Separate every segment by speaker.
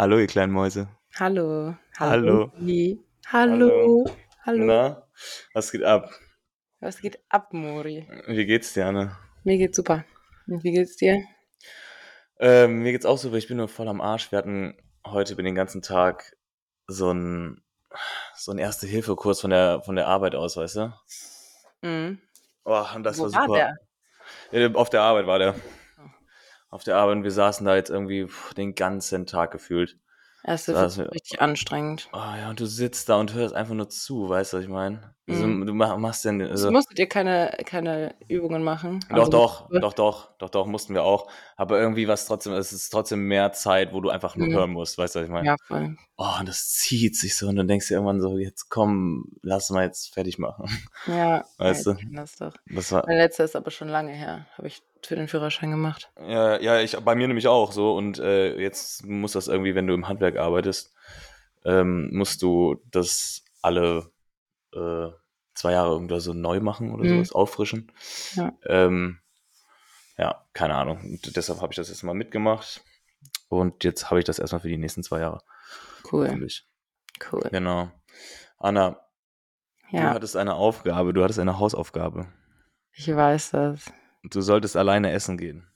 Speaker 1: Hallo, ihr kleinen Mäuse.
Speaker 2: Hallo.
Speaker 1: Hallo.
Speaker 2: Wie? Hallo. Hallo.
Speaker 1: Na, was geht ab?
Speaker 2: Was geht ab, Mori?
Speaker 1: Wie geht's dir, Anne?
Speaker 2: Mir geht's super. Und wie geht's dir?
Speaker 1: Ähm, mir geht's auch super. Ich bin nur voll am Arsch. Wir hatten heute über den ganzen Tag so einen so einen Erste-Hilfe-Kurs von der, von der Arbeit aus, weißt du?
Speaker 2: Mhm.
Speaker 1: Oh, und das
Speaker 2: Wo
Speaker 1: war
Speaker 2: war
Speaker 1: super.
Speaker 2: der?
Speaker 1: Ja, Auf der Arbeit war der. Auf der Arbeit und wir saßen da jetzt irgendwie pff, den ganzen Tag gefühlt.
Speaker 2: Es
Speaker 1: Das-
Speaker 2: ist richtig anstrengend.
Speaker 1: Oh ja, und du sitzt da und hörst einfach nur zu, weißt du, was ich meine? Also. Du mach- machst ja. Also,
Speaker 2: musstet ihr keine, keine Übungen machen?
Speaker 1: Doch,
Speaker 2: Also,
Speaker 1: doch, doch, doch, doch, doch, mussten wir auch. Aber irgendwie was trotzdem, es ist trotzdem mehr Zeit, wo du einfach nur
Speaker 2: Mhm.
Speaker 1: hören musst, weißt du, was ich meine?
Speaker 2: Ja, voll.
Speaker 1: Oh, und das zieht sich so und dann denkst du irgendwann so, jetzt komm, lass mal jetzt fertig machen.
Speaker 2: Ja,
Speaker 1: Weißt
Speaker 2: ja,
Speaker 1: du?
Speaker 2: das doch.
Speaker 1: Das war,
Speaker 2: Mein letzter ist aber schon lange her. Habe ich für den Führerschein gemacht.
Speaker 1: ja, ja, ich, bei mir nämlich auch so und äh, jetzt muss das irgendwie, wenn du im Handwerk arbeitest, ähm, musst du das alle äh, zwei Jahre irgendwas so neu machen oder
Speaker 2: Mhm.
Speaker 1: sowas, auffrischen.
Speaker 2: Ja.
Speaker 1: Ähm, ja, keine Ahnung. Und deshalb habe ich das jetzt mal mitgemacht. Und jetzt habe ich das erstmal für die nächsten zwei Jahre.
Speaker 2: Cool, cool.
Speaker 1: Genau. Anna, du
Speaker 2: Ja,
Speaker 1: hattest eine Aufgabe, du hattest eine Hausaufgabe.
Speaker 2: ich weiß das.
Speaker 1: Du solltest alleine essen gehen.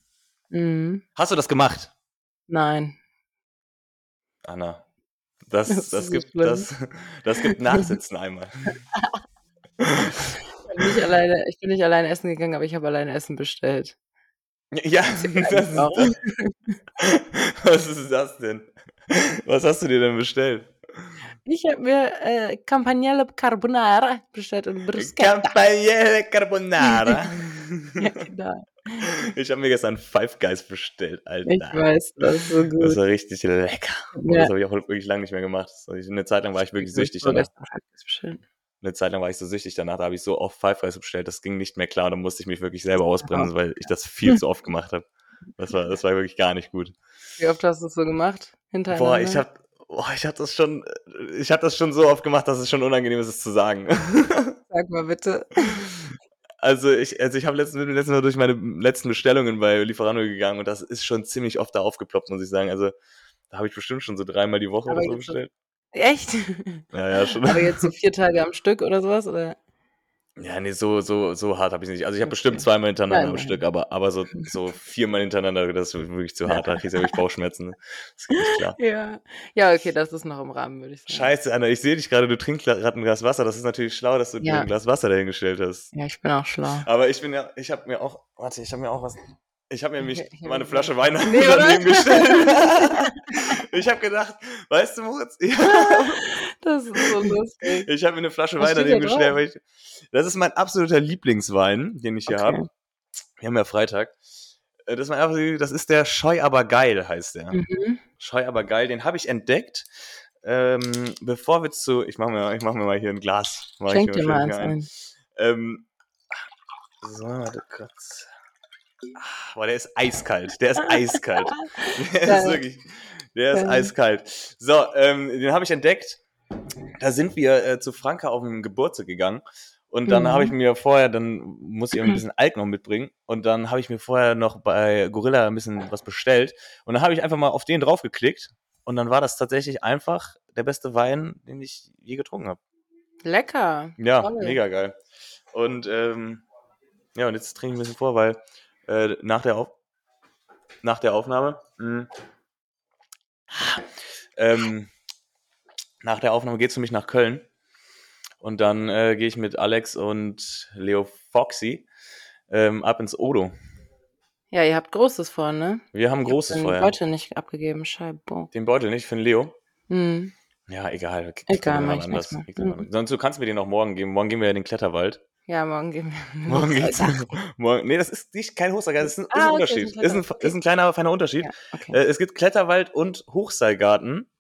Speaker 2: Mhm.
Speaker 1: Hast du das gemacht?
Speaker 2: Nein.
Speaker 1: Anna, das,
Speaker 2: Das
Speaker 1: das, gibt, das, das gibt Nachsitzen einmal.
Speaker 2: Ich bin nicht alleine, ich bin nicht alleine essen gegangen, aber ich habe alleine Essen bestellt.
Speaker 1: Ja, das ist,
Speaker 2: Warum?
Speaker 1: was ist das denn? Was hast du dir denn bestellt?
Speaker 2: Ich habe mir äh, Campagnolo Carbonara bestellt und Bruschetta.
Speaker 1: Campanelle Carbonara.
Speaker 2: Ja, genau.
Speaker 1: Ich habe mir gestern Five Guys bestellt, Alter.
Speaker 2: Ich weiß, das ist so
Speaker 1: Das
Speaker 2: gut.
Speaker 1: war richtig lecker.
Speaker 2: Ja.
Speaker 1: Das habe ich auch wirklich lange nicht mehr gemacht. Eine Zeit lang war ich wirklich süchtig danach.
Speaker 2: Vorgestern hab ich's bestellt.
Speaker 1: Eine Zeit lang war ich so süchtig danach. Da habe ich so oft Five Guys bestellt, das ging nicht mehr klar. Da musste ich mich wirklich selber ausbremsen, weil ich das viel zu oft gemacht habe. Das war, das war wirklich gar nicht gut.
Speaker 2: Wie oft hast du es so gemacht? Hintereinander?
Speaker 1: Boah, ich habe boah, ich hab das schon, ich habe das schon so oft gemacht, dass es schon unangenehm ist, es zu sagen.
Speaker 2: Sag mal bitte.
Speaker 1: Also ich, also ich habe letztens, bin letztens Mal durch meine letzten Bestellungen bei Lieferando gegangen und das ist schon ziemlich oft da aufgeploppt, muss ich sagen. Also da habe ich bestimmt schon so dreimal die Woche oder so- bestellt.
Speaker 2: Echt?
Speaker 1: Ja, ja, schon.
Speaker 2: Aber jetzt so vier Tage am Stück oder sowas? Oder?
Speaker 1: Ja, nee, so, so, so hart habe ich nicht. Also ich habe
Speaker 2: Okay.
Speaker 1: bestimmt zweimal hintereinander
Speaker 2: Nein,
Speaker 1: am
Speaker 2: nein.
Speaker 1: Stück, aber, aber so, so viermal hintereinander, das ist wirklich zu hart. Da kriegst du wirklich Bauchschmerzen. ne? Das geht nicht klar.
Speaker 2: Ja. Ja, okay, das ist noch im Rahmen, würde ich sagen.
Speaker 1: Scheiße, Anna, ich sehe dich gerade, du trinkst gerade ein Glas Wasser. Das ist natürlich schlau, dass du dir
Speaker 2: Ja.
Speaker 1: ein Glas Wasser dahingestellt hast.
Speaker 2: Ja, ich bin auch schlau.
Speaker 1: Aber ich bin ja, ich habe mir auch, warte, ich habe mir auch was, ich habe mir nämlich
Speaker 2: Okay, ich
Speaker 1: meine Flasche Wein
Speaker 2: Nee,
Speaker 1: daneben gestellt. ich habe gedacht, weißt du, Moritz,
Speaker 2: Das ist so lustig.
Speaker 1: ich habe mir eine Flasche
Speaker 2: Was
Speaker 1: Wein daneben
Speaker 2: da
Speaker 1: gestellt. Weil ich, das ist mein absoluter Lieblingswein, den ich hier
Speaker 2: Okay.
Speaker 1: habe. Wir haben ja Freitag. Äh, Das ist, mein, das ist der Scheu aber geil, heißt der.
Speaker 2: Mhm.
Speaker 1: Scheu aber geil, den habe ich entdeckt. Ähm, bevor wir zu, ich mache mir, ich mach mir mal hier ein Glas. Mach ich
Speaker 2: Schenk dir mal eins
Speaker 1: ein. Ähm, so, warte kurz. Ah, Boah, der ist eiskalt. Der ist eiskalt. Der ist wirklich, der ist
Speaker 2: Geil.
Speaker 1: eiskalt. So, ähm, den habe ich entdeckt. Da sind wir äh, zu Franka auf den Geburtstag gegangen. Und dann
Speaker 2: Mhm.
Speaker 1: habe ich mir vorher, dann muss ich ein bisschen Alk noch mitbringen. Und dann habe ich mir vorher noch bei Gorilla ein bisschen was bestellt. Und dann habe ich einfach mal auf den draufgeklickt. Und dann war das tatsächlich einfach der beste Wein, den ich je getrunken habe.
Speaker 2: Lecker.
Speaker 1: Ja,
Speaker 2: Toll.
Speaker 1: mega geil. Und ähm, ja, und jetzt trinke ich ein bisschen vor, weil äh, nach, der Auf nach der Aufnahme, mh, ähm, nach der Aufnahme geht es für mich nach Köln. Und dann äh, gehe ich mit Alex und Leo Foxy ähm, ab ins Odo.
Speaker 2: Ja, ihr habt Großes vor, ne?
Speaker 1: Wir haben
Speaker 2: Ich hab
Speaker 1: großes
Speaker 2: den
Speaker 1: Feuer.
Speaker 2: Heute nicht abgegeben, Scheibo.
Speaker 1: Den Beutel nicht für den Leo.
Speaker 2: Hm.
Speaker 1: Ja, egal.
Speaker 2: Egal, mach ich
Speaker 1: anders. man
Speaker 2: Mhm.
Speaker 1: Sonst du kannst mir den auch morgen geben. Morgen gehen wir ja in den Kletterwald.
Speaker 2: Ja, morgen gehen wir.
Speaker 1: Morgen geht's. Morgen, nee, das ist nicht kein Hochseilgarten, das ist ein, ist
Speaker 2: Ah,
Speaker 1: ein
Speaker 2: okay,
Speaker 1: Unterschied.
Speaker 2: ist ein
Speaker 1: Ist ein,
Speaker 2: Kletter-
Speaker 1: ist ein kleiner, feiner Unterschied.
Speaker 2: Ja, okay.
Speaker 1: Äh, es gibt Kletterwald und Hochseilgarten.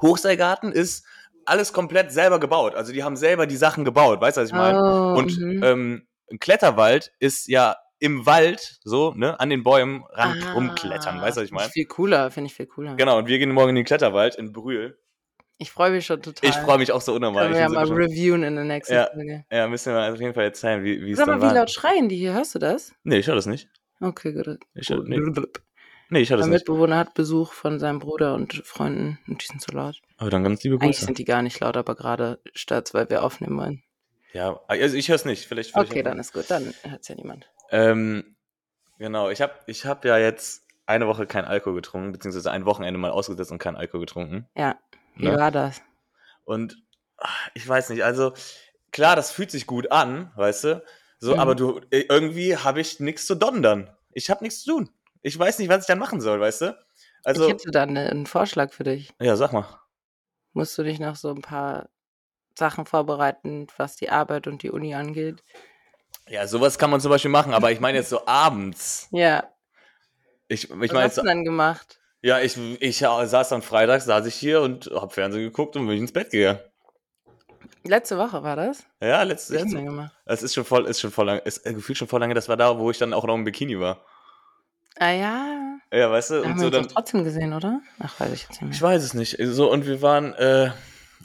Speaker 1: Hochseilgarten ist alles komplett selber gebaut. Also die haben selber die Sachen gebaut, weißt du, was ich meine?
Speaker 2: Oh,
Speaker 1: und
Speaker 2: mhm.
Speaker 1: ähm, ein Kletterwald ist ja im Wald, so, ne, an den Bäumen ran
Speaker 2: Ah,
Speaker 1: rumklettern, weißt du, was ich
Speaker 2: finde
Speaker 1: meine?
Speaker 2: Viel cooler, finde ich viel cooler.
Speaker 1: Genau, und wir gehen morgen in den Kletterwald in Brühl.
Speaker 2: Ich freue mich schon total.
Speaker 1: Ich freue mich auch so unnormal.
Speaker 2: Können
Speaker 1: Ich
Speaker 2: wir ja mal
Speaker 1: schon-
Speaker 2: reviewen in der nächsten
Speaker 1: Ja.
Speaker 2: Folge.
Speaker 1: ja, müssen wir auf jeden Fall erzählen, wie, wie es
Speaker 2: Sag
Speaker 1: dann
Speaker 2: mal, wie laut schreien die hier? Hörst du das?
Speaker 1: Nee, ich höre das nicht.
Speaker 2: Okay, gut.
Speaker 1: Ich hör, nee. Nee, ich hatte es
Speaker 2: Mein
Speaker 1: nicht.
Speaker 2: Mitbewohner hat Besuch von seinem Bruder und Freunden und die sind zu laut.
Speaker 1: Aber dann ganz liebe
Speaker 2: Eigentlich
Speaker 1: Grüße.
Speaker 2: sind die gar nicht laut, aber gerade stört weil wir aufnehmen wollen.
Speaker 1: Ja, also ich höre es nicht. Vielleicht, vielleicht
Speaker 2: Okay, dann ist gut, dann hört es ja niemand.
Speaker 1: Ähm, genau, ich habe ich hab ja jetzt eine Woche kein Alkohol getrunken, beziehungsweise ein Wochenende mal ausgesetzt und kein Alkohol getrunken.
Speaker 2: Ja, wie
Speaker 1: Ne?
Speaker 2: war das?
Speaker 1: Und ach, ich weiß nicht, also klar, das fühlt sich gut an, weißt du? So,
Speaker 2: Mhm.
Speaker 1: aber du, äh, irgendwie habe ich nichts zu dondern. Ich habe nichts zu tun. Ich weiß nicht, was ich dann machen soll, weißt du? Also,
Speaker 2: ich hätte dann einen Vorschlag für dich.
Speaker 1: ja, sag mal.
Speaker 2: Musst du dich noch so ein paar Sachen vorbereiten, was die Arbeit und die Uni angeht?
Speaker 1: Ja, sowas kann man zum Beispiel machen, aber ich meine jetzt so abends.
Speaker 2: Ja.
Speaker 1: Ich, ich
Speaker 2: was
Speaker 1: meine
Speaker 2: hast du denn gemacht?
Speaker 1: Ja, ich, ich saß dann freitags, saß ich hier und hab Fernsehen geguckt und bin ins Bett gegangen.
Speaker 2: Letzte Woche war das?
Speaker 1: Ja,
Speaker 2: denn gemacht?
Speaker 1: Es ist schon voll, ist schon voll lang, ist äh, gefühlt schon voll lange, das war da, wo ich dann auch noch im Bikini war.
Speaker 2: Ah ja.
Speaker 1: Ja, weißt du,
Speaker 2: Da
Speaker 1: und
Speaker 2: haben
Speaker 1: so
Speaker 2: wir
Speaker 1: dann,
Speaker 2: trotzdem gesehen, oder? Ach, weiß ich jetzt nicht
Speaker 1: ich
Speaker 2: mehr.
Speaker 1: weiß es nicht. So, und wir waren, äh,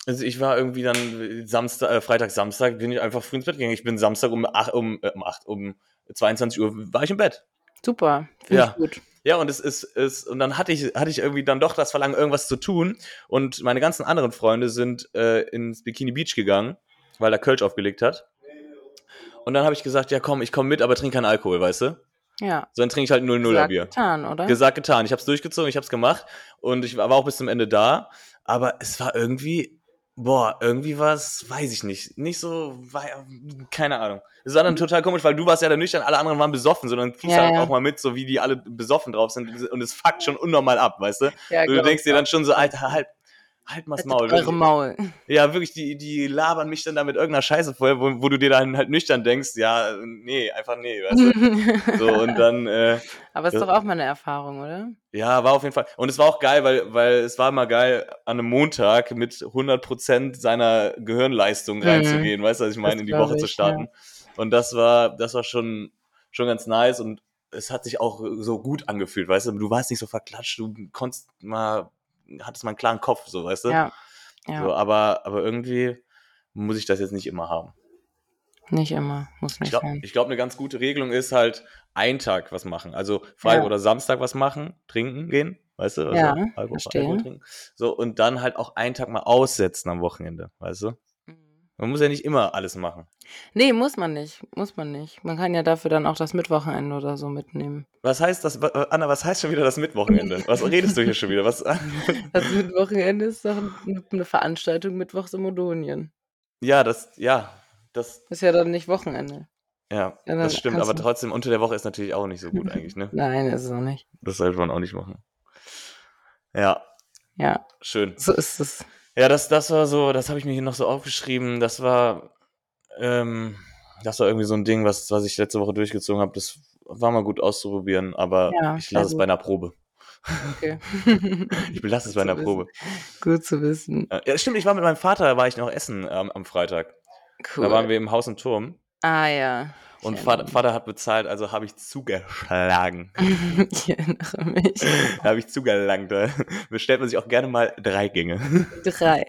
Speaker 1: also ich war irgendwie dann Samstag, äh, Freitag, Samstag, bin ich einfach früh ins Bett gegangen. Ich bin Samstag um 8, um, äh, um 8, um 22 Uhr war ich im Bett.
Speaker 2: Super, finde
Speaker 1: Ja.
Speaker 2: ich gut.
Speaker 1: Ja, und es ist, ist, und dann hatte ich, hatte ich irgendwie dann doch das Verlangen, irgendwas zu tun. Und meine ganzen anderen Freunde sind äh, ins Bikini Beach gegangen, weil da Kölsch aufgelegt hat. Und dann habe ich gesagt, ja komm, ich komme mit, aber trinke keinen Alkohol, weißt du?
Speaker 2: Ja.
Speaker 1: So, dann trinke ich halt 0 0
Speaker 2: Gesagt,
Speaker 1: Bier.
Speaker 2: getan, oder?
Speaker 1: Gesagt, getan. Ich habe es durchgezogen, ich habe es gemacht und ich war auch bis zum Ende da. Aber es war irgendwie, boah, irgendwie war es, weiß ich nicht, nicht so, keine Ahnung. Es war dann total komisch, weil du warst ja dann nüchtern, alle anderen waren besoffen, so dann kriegst
Speaker 2: Ja,
Speaker 1: du halt
Speaker 2: ja.
Speaker 1: auch mal mit, so wie die alle besoffen drauf sind und es fuckt schon unnormal ab, weißt du?
Speaker 2: ja,
Speaker 1: Und du
Speaker 2: glaub
Speaker 1: denkst dir dann schon so, Alter, halt, halt mal's
Speaker 2: Haltet
Speaker 1: Maul.
Speaker 2: eure. Maul.
Speaker 1: Ja, wirklich, die, die labern mich dann da mit irgendeiner Scheiße vorher, wo, wo du dir dann halt nüchtern denkst, ja, nee, einfach nee, weißt du? So, und dann, äh,
Speaker 2: Aber ist
Speaker 1: Ja.
Speaker 2: doch auch mal eine Erfahrung, oder?
Speaker 1: ja, war auf jeden Fall. Und es war auch geil, weil, weil es war mal geil, an einem Montag mit 100% seiner Gehirnleistung
Speaker 2: Mhm.
Speaker 1: reinzugehen, weißt du, was ich meine,
Speaker 2: Das
Speaker 1: in die Woche zu
Speaker 2: ich,
Speaker 1: starten. Und das war, das war schon, schon ganz nice und es hat sich auch so gut angefühlt, weißt du? Du warst nicht so verklatscht, du konntest mal, hattest mal einen klaren Kopf, so, weißt du?
Speaker 2: Ja. Ja,
Speaker 1: So, aber, aber irgendwie muss ich das jetzt nicht immer haben.
Speaker 2: nicht immer. Muss
Speaker 1: Ich
Speaker 2: nicht
Speaker 1: glaube,
Speaker 2: sein.
Speaker 1: glaub, eine ganz gute Regelung ist halt, einen Tag was machen. Also Freitag
Speaker 2: Ja.
Speaker 1: oder Samstag was machen, trinken gehen, weißt du? Also
Speaker 2: Ja,
Speaker 1: Alkohol. Alkohol trinken. So, und dann halt auch einen Tag mal aussetzen am Wochenende, weißt du? Man muss ja nicht immer alles machen.
Speaker 2: Nee, muss man nicht. Muss man nicht. Man kann ja dafür dann auch das Mittwochenende oder so mitnehmen.
Speaker 1: Was heißt das, wa- Anna, was heißt schon wieder das Mittwochenende? Was redest du hier schon wieder? Was,
Speaker 2: Das Mittwochenende ist doch eine- Veranstaltung mittwochs in Odonien.
Speaker 1: ja, das, ja, das,
Speaker 2: Ist ja dann nicht Wochenende.
Speaker 1: ja,
Speaker 2: Ja,
Speaker 1: das stimmt, aber trotzdem, unter der Woche ist natürlich auch nicht so gut eigentlich, ne?
Speaker 2: Nein, ist es auch nicht.
Speaker 1: Das sollte man auch nicht machen. Ja,
Speaker 2: Ja,
Speaker 1: schön.
Speaker 2: so ist es.
Speaker 1: Ja, das, das war so, das habe ich mir hier noch so aufgeschrieben. Das war, ähm, das war irgendwie so ein Ding, was, was ich letzte Woche durchgezogen habe. Das war mal gut auszuprobieren, aber
Speaker 2: Ja,
Speaker 1: ich lasse es bei einer Probe.
Speaker 2: Okay.
Speaker 1: Ich belasse es bei einer Probe.
Speaker 2: Gut zu wissen.
Speaker 1: Ja, stimmt, ich war mit meinem Vater, war ich noch essen ähm, am Freitag.
Speaker 2: Cool.
Speaker 1: Da waren wir im Haus und Turm
Speaker 2: ah ja.
Speaker 1: Und Vater, Vater hat bezahlt, also habe ich zugeschlagen.
Speaker 2: Ich erinnere mich.
Speaker 1: Da habe ich zugelangt. Da bestellt man sich auch gerne mal drei Gänge.
Speaker 2: Drei.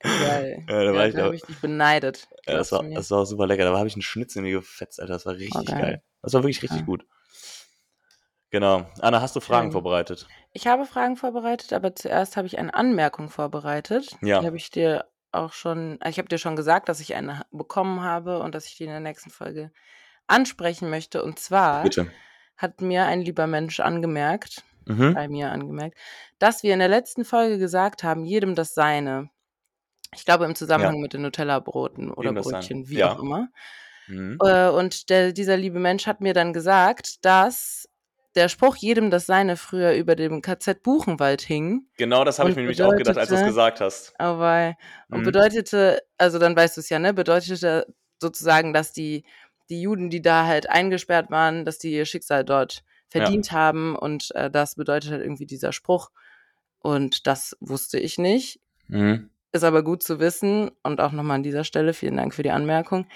Speaker 2: Geil.
Speaker 1: Ja, da war ich
Speaker 2: da habe ich dich beneidet.
Speaker 1: Ja, das, war, das war auch super lecker. Da habe ich einen Schnitzel in mir gefetzt, Alter. Das war richtig
Speaker 2: geil.
Speaker 1: geil. Das war wirklich richtig
Speaker 2: Ja.
Speaker 1: gut. Genau. Anna, hast du Fragen
Speaker 2: Schön.
Speaker 1: vorbereitet?
Speaker 2: Ich habe Fragen vorbereitet, aber zuerst habe ich eine Anmerkung vorbereitet.
Speaker 1: Ja.
Speaker 2: Die habe ich dir auch schon, ich habe dir schon gesagt, dass ich eine bekommen habe und dass ich die in der nächsten Folge ansprechen möchte. Und zwar
Speaker 1: Bitte.
Speaker 2: hat mir ein lieber Mensch angemerkt,
Speaker 1: Mhm.
Speaker 2: bei mir angemerkt, dass wir in der letzten Folge gesagt haben, jedem das Seine. Ich glaube im Zusammenhang mit den Nutella-Broten oder. Brötchen, wie
Speaker 1: Ja.
Speaker 2: auch immer.
Speaker 1: Mhm.
Speaker 2: Äh, und der, dieser liebe Mensch hat mir dann gesagt, dass der Spruch jedem das Seine früher über dem KZ Buchenwald hing.
Speaker 1: Genau das habe ich
Speaker 2: und
Speaker 1: mir nämlich auch gedacht, als du es gesagt hast.
Speaker 2: Aber und
Speaker 1: Mhm.
Speaker 2: bedeutete, also dann weißt du es ja, ne? Bedeutete sozusagen, dass die, die Juden, die da halt eingesperrt waren, dass die ihr Schicksal dort verdient haben und äh, das bedeutet halt irgendwie dieser Spruch. Und das wusste ich nicht.
Speaker 1: Mhm.
Speaker 2: Ist aber gut zu wissen und auch nochmal an dieser Stelle vielen Dank für die Anmerkung.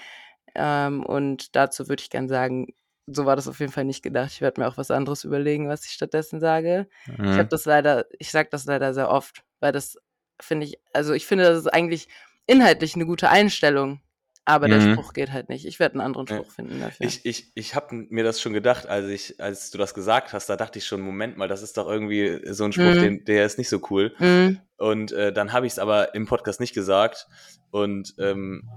Speaker 2: Ähm, und dazu würde ich gern sagen, so war das auf jeden Fall nicht gedacht. Ich werde mir auch was anderes überlegen, was ich stattdessen sage. Ich habe
Speaker 1: Mhm.
Speaker 2: das leider, ich sage das leider sehr oft, weil das finde ich, also ich finde, das ist eigentlich inhaltlich eine gute Einstellung. Aber der
Speaker 1: Mhm.
Speaker 2: Spruch geht halt nicht. Ich werde einen anderen
Speaker 1: Ja.
Speaker 2: Spruch finden dafür.
Speaker 1: Ich, ich, ich habe mir das schon gedacht, als ich, als du das gesagt hast, da dachte ich schon, Moment mal, das ist doch irgendwie so ein Spruch,
Speaker 2: Mhm.
Speaker 1: den, der ist nicht so cool.
Speaker 2: Mhm.
Speaker 1: Und äh, dann habe ich es aber im Podcast nicht gesagt und ähm,